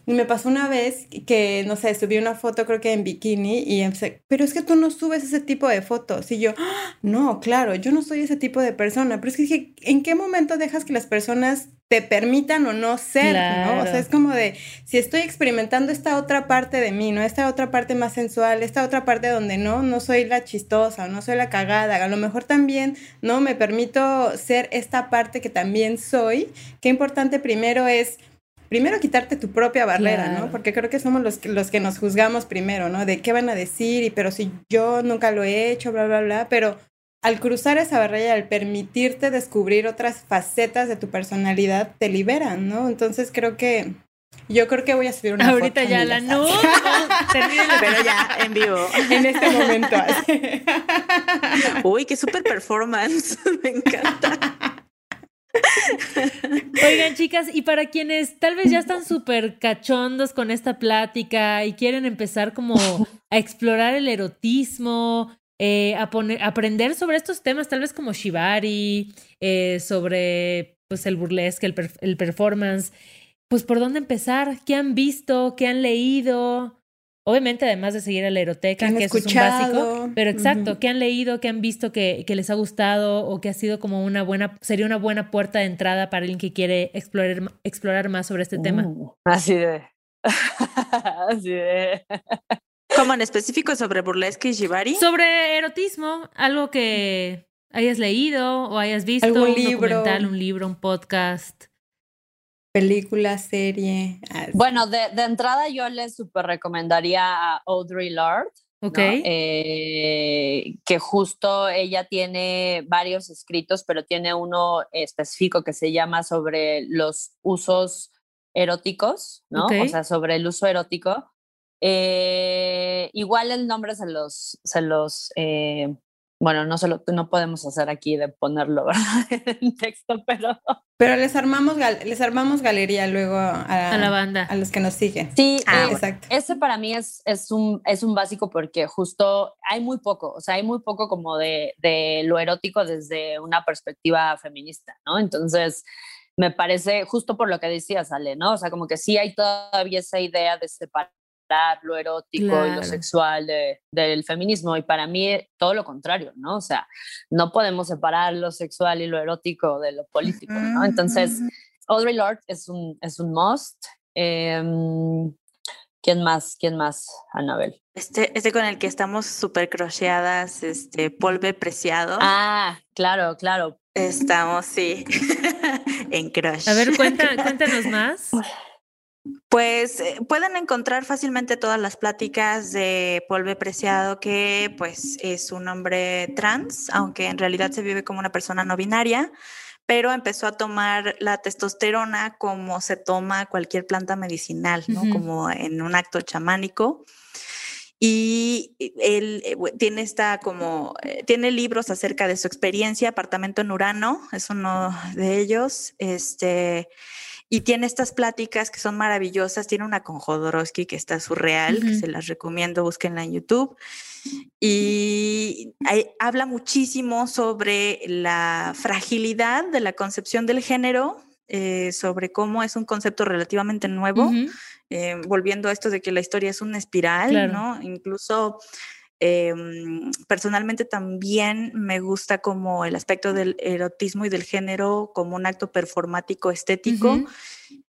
Y me pasó una vez que, no sé, subí una foto creo que en bikini y empecé, pero es que tú no subes ese tipo de fotos. Y yo, ¡Ah! no, claro, yo no soy ese tipo de persona. Pero es que dije, ¿en qué momento dejas que las personas te permitan o no ser, ¿no? O sea, es como de, si estoy experimentando esta otra parte de mí, ¿no? Esta otra parte más sensual, esta otra parte donde no, no soy la chistosa o no soy la cagada, a lo mejor también, ¿no? Me permito ser esta parte que también soy. Qué importante primero es primero quitarte tu propia barrera, ¿no? Porque creo que somos los que, los que nos juzgamos primero, ¿no? De qué van a decir, y pero si yo nunca lo he hecho, bla, bla, bla, pero al cruzar esa barrera, al permitirte descubrir otras facetas de tu personalidad, te liberan, ¿no? Entonces creo que yo creo que voy a subir una Ahorita ya la no, pero ya en vivo. En este momento. Uy, qué super performance. Me encanta. Oigan, chicas, y para quienes tal vez ya están súper cachondos con esta plática y quieren empezar como a explorar el erotismo, eh, a poner, aprender sobre estos temas, tal vez como Shibari, eh, sobre pues, el burlesque, el, el performance, pues por dónde empezar, qué han visto, qué han leído, Obviamente, además de seguir a la eroteca, que eso es un básico, pero exacto, ¿qué han leído, qué han visto que, que, les ha gustado o que ha sido como una buena, sería una buena puerta de entrada para alguien que quiere explorar, explorar más sobre este tema? Uh, así de. así de. ¿Cómo en específico sobre burlesque y shibari? Sobre erotismo, algo que hayas leído o hayas visto, un libro? documental, un libro, un podcast película, serie. Ah, bueno, de, de entrada yo les super recomendaría a Audrey Lorde. Ok. Eh, que justo ella tiene varios escritos, pero tiene uno específico que se llama sobre los usos eróticos, ¿no? O sea, sobre el uso erótico. Eh, igual el nombre se los, se los eh, bueno, no, solo, no podemos hacer aquí de ponerlo en texto, pero... Pero les armamos, les armamos galería luego a, la banda. A los que nos siguen. Sí, ah, exacto. Ese para mí es, es, un, es un básico porque justo hay muy poco, o sea, hay muy poco como de, de lo erótico desde una perspectiva feminista, ¿no? Entonces, me parece justo por lo que decías, Ale, ¿no? O sea, como que sí hay todavía esa idea de separar lo erótico y lo sexual del feminismo. Y para mí todo lo contrario, ¿no? O sea, no podemos separar lo sexual y lo erótico de lo político, ¿no? Entonces, Audrey Lorde es un, es un must. Em, ¿Quién más? ¿Quién más, Anabel? Este, este con el que estamos súper crocheadas, este, Polve Preciado. Ah, claro, claro. Estamos, sí, en crush. A ver, cuéntanos más. Pues eh, pueden encontrar fácilmente todas las pláticas de Polve Preciado, que pues es un hombre trans, aunque en realidad se vive como una persona no binaria, pero empezó a tomar la testosterona como se toma cualquier planta medicinal, ¿no? Como en un acto chamánico. Y él eh, tiene esta como, eh, tiene libros acerca de su experiencia, Apartamento en Urano, es uno de ellos. Este, y tiene estas pláticas que son maravillosas. Tiene una con Jodorowsky que está surreal, que se las recomiendo, búsquenla en YouTube. Y habla muchísimo sobre la fragilidad de la concepción del género, eh, sobre cómo es un concepto relativamente nuevo, eh, volviendo a esto de que la historia es una espiral, ¿no? Incluso Em, personalmente también me gusta como el aspecto del erotismo y del género como un acto performático estético.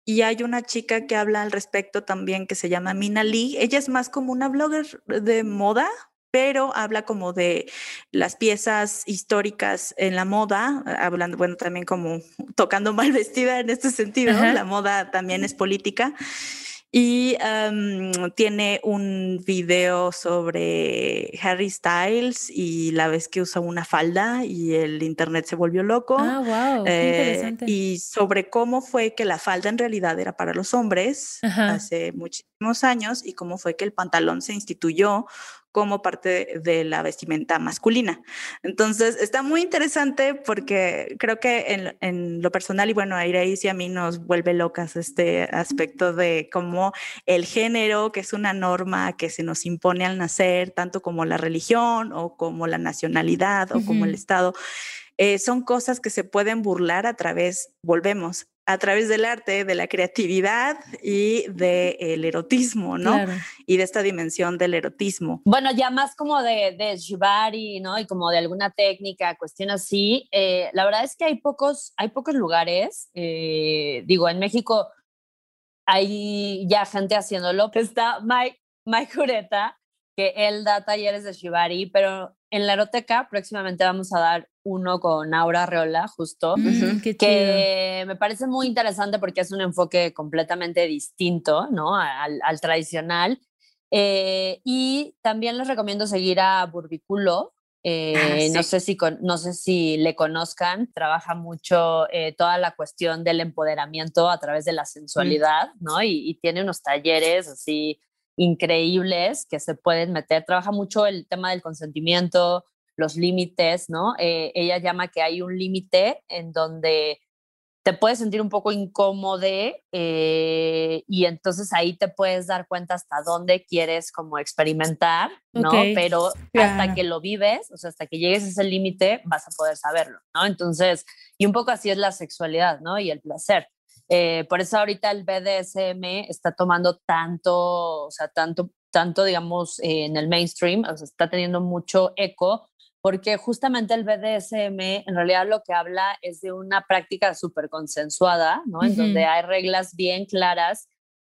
Y hay una chica que habla al respecto también que se llama Mina Lee. Ella es más como una blogger de moda, pero habla como de las piezas históricas en la moda, hablando, bueno, también como tocando mal vestida en este sentido, la moda también es política. Y tiene un video sobre Harry Styles y la vez que usa una falda y el internet se volvió loco. Ah, wow. Eh, y sobre cómo fue que la falda en realidad era para los hombres hace muchísimos años y cómo fue que el pantalón se instituyó como parte de la vestimenta masculina. Entonces, está muy interesante porque creo que en, lo personal, y bueno, a y a mí nos vuelve locas este aspecto de cómo el género, que es una norma que se nos impone al nacer, tanto como la religión o como la nacionalidad o como el Estado, eh, son cosas que se pueden burlar a través, volvemos, a través del arte, de la creatividad y del erotismo, ¿no? Y de esta dimensión del erotismo. Bueno, ya más como de, de shibari, ¿no? Y como de alguna técnica, cuestión así. Eh, la verdad es que hay pocos, hay pocos lugares. Eh, digo, en México hay ya gente haciéndolo. Está Mike, Mike Jureta, que él da talleres de shibari, pero en la eroteca próximamente vamos a dar uno con Aura Reola, justo, mm, que me parece muy interesante porque es un enfoque completamente distinto, ¿no? Al, tradicional. Eh, y también les recomiendo seguir a Burbiculo. Eh, ah, no, sé si no sé si le conozcan, trabaja mucho eh, toda la cuestión del empoderamiento a través de la sensualidad, ¿no? Y, y, tiene unos talleres así increíbles que se pueden meter. Trabaja mucho el tema del consentimiento, los límites, ¿no? Eh, ella llama que hay un límite en donde te puedes sentir un poco incómodo eh, y entonces ahí te puedes dar cuenta hasta dónde quieres como experimentar, ¿no? Pero hasta que lo vives, o sea, hasta que llegues a ese límite, vas a poder saberlo, ¿no? Entonces, y un poco así es la sexualidad, ¿no? Y el placer. Eh, por eso ahorita el BDSM está tomando tanto, o sea, tanto, tanto, digamos, en el mainstream, o sea, está teniendo mucho eco porque justamente el BDSM en realidad lo que habla es de una práctica súper consensuada, ¿no? En donde hay reglas bien claras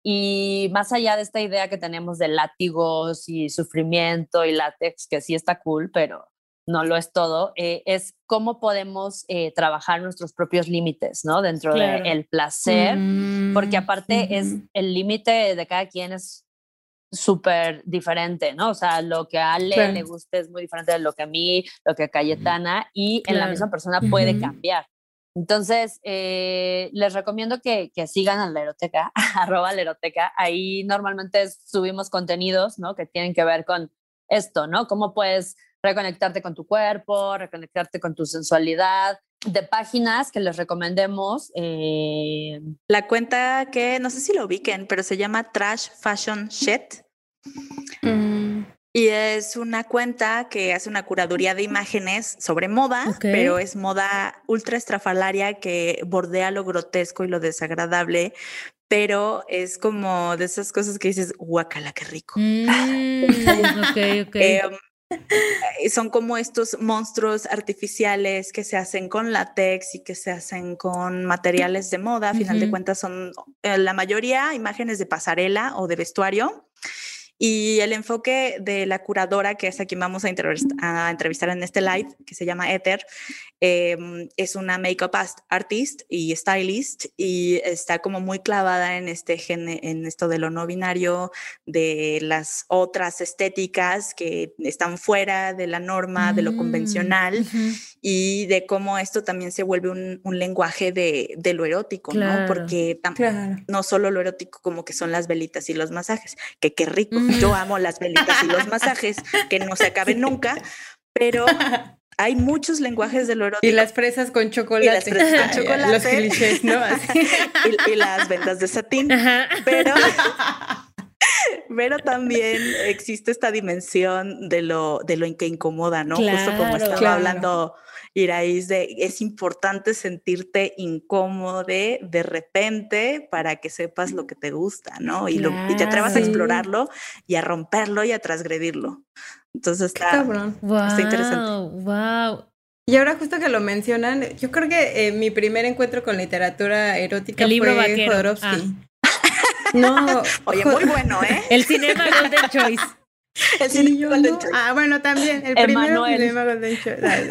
y más allá de esta idea que tenemos de látigos y sufrimiento y látex, que sí está cool, pero no lo es todo, eh, es cómo podemos eh, trabajar nuestros propios límites, ¿no? Dentro del placer, porque aparte es el límite de cada quien es súper diferente, ¿no? O sea, lo que a Ale le guste es muy diferente de lo que a mí, lo que a Cayetana, y en la misma persona puede cambiar. Entonces, eh, les recomiendo que, que, sigan a la eroteca, arroba la eroteca. Ahí normalmente subimos contenidos, ¿no? Que tienen que ver con esto, ¿no? Cómo puedes reconectarte con tu cuerpo, reconectarte con tu sensualidad, de páginas que les recomendemos. Eh, la cuenta que no sé si lo ubiquen, pero se llama Trash Fashion Shit. Mm. Y es una cuenta que hace una curaduría de imágenes sobre moda, pero es moda ultra estrafalaria que bordea lo grotesco y lo desagradable, pero es como de esas cosas que dices, guacala, qué rico. Mm, ok, ok. Em, eh, son como estos monstruos artificiales que se hacen con látex y que se hacen con materiales de moda. A final de cuentas son eh, la mayoría imágenes de pasarela o de vestuario. Y el enfoque de la curadora, que es a quien vamos a, entrevistar en este live, que se llama Ether, em, es una makeup artist y stylist y está como muy clavada en, este en esto de lo no binario, de las otras estéticas que están fuera de la norma, de lo mm, convencional y de cómo esto también se vuelve un, lenguaje de, lo erótico, ¿no? Porque no solo lo erótico como que son las velitas y los masajes, que qué rico yo amo las velitas y los masajes, que no se acaben nunca, pero hay muchos lenguajes de lo erótico. Y las fresas con chocolate. Y las fresas con chocolate. Los clichés, ¿no? y, las ventas de satín. Pero, pero también existe esta dimensión de lo, de lo que incomoda, ¿no? Justo como estaba hablando Iraís, de, es importante sentirte incómodo de repente para que sepas lo que te gusta, ¿no? Y, lo, y te atrevas a explorarlo y a romperlo y a transgredirlo. Entonces está, está interesante. Wow. Y ahora justo que lo mencionan, yo creo que eh, mi primer encuentro con literatura erótica El libro fue Jodorowsky. Ah. No, oye, muy bueno, ¿eh? El cinema Golden Choice. El cinema Golden Choice. Ah, bueno, también. El primero cinema Golden Choice.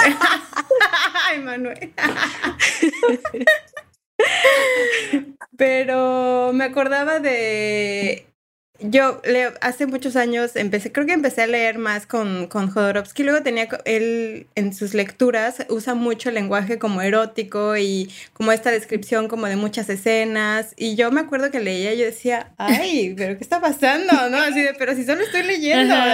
Ay, Manuel. Pero me acordaba de yo leo, hace muchos años empecé, creo que empecé a leer más con, con Jodorowsky, luego tenía, él en sus lecturas usa mucho lenguaje como erótico y como esta descripción como de muchas escenas, y yo me acuerdo que leía y yo decía, ay, pero ¿qué está pasando? ¿No? Así de, pero si solo estoy leyendo.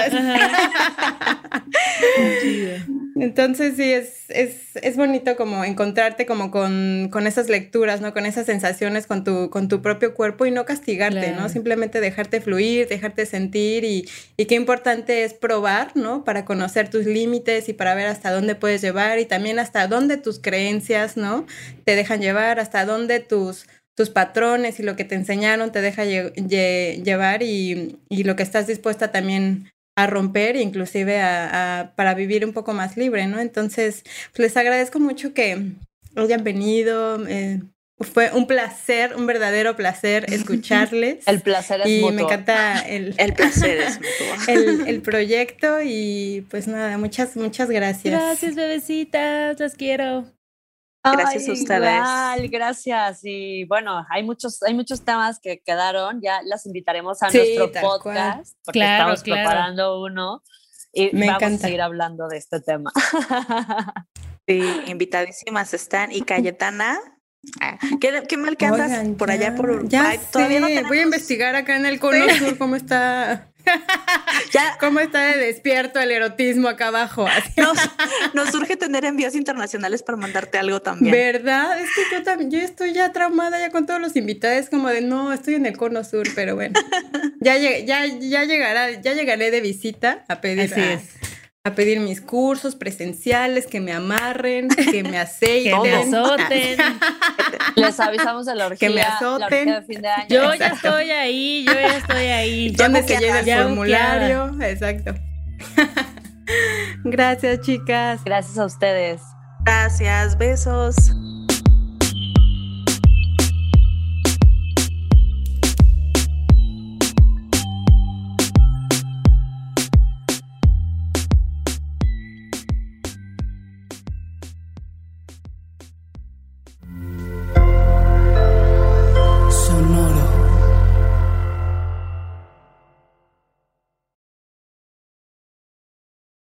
Entonces sí, es, es, es, bonito como encontrarte como con, con, esas lecturas, ¿no? Con esas sensaciones con tu, con tu propio cuerpo y no castigarte, ¿no? Simplemente dejarte fluir, dejarte sentir y, y, qué importante es probar, ¿no? Para conocer tus límites y para ver hasta dónde puedes llevar y también hasta dónde tus creencias, ¿no? Te dejan llevar, hasta dónde tus tus patrones y lo que te enseñaron te deja llevar y, y, lo que estás dispuesta también a romper, inclusive a, para vivir un poco más libre, ¿no? Entonces, pues, les agradezco mucho que hayan venido. Eh, fue un placer, un verdadero placer escucharles. El placer es y mutuo. me encanta el, el placer es mutuo. El, el, proyecto y pues nada, muchas, muchas gracias. Gracias, bebecitas, las quiero. Gracias Ay, a ustedes. Igual, gracias. Y bueno, hay muchos, hay muchos temas que quedaron. Ya las invitaremos a Sí, nuestro podcast cual. porque Claro, estamos claro. preparando uno y Me vamos encanta. a seguir hablando de este tema. Sí, invitadísimas están. Y Cayetana, ah, qué, qué mal que andas Oigan, por allá por Ya Ay, todavía no sé, voy a tenemos- investigar acá en el cono sur cómo está. Ya ¿Cómo está de despierto el erotismo acá abajo? Nos, nos urge tener envíos internacionales para mandarte algo también. ¿Verdad? Es que yo también, yo estoy ya traumada ya con todos los invitados, como de no, estoy en el cono sur, pero bueno. Ya, ya, ya llegará, ya llegaré de visita a pedir, Así es. A pedir mis cursos presenciales, que me amarren, que me Que aceiten. me azoten. Les avisamos de la orgía, Que me la azoten. orgía de fin de año. Yo ya estoy ahí, yo ya estoy ahí. ¿Dónde se llena el ya formulario? Exacto. Gracias, chicas. Gracias a ustedes. Gracias, besos.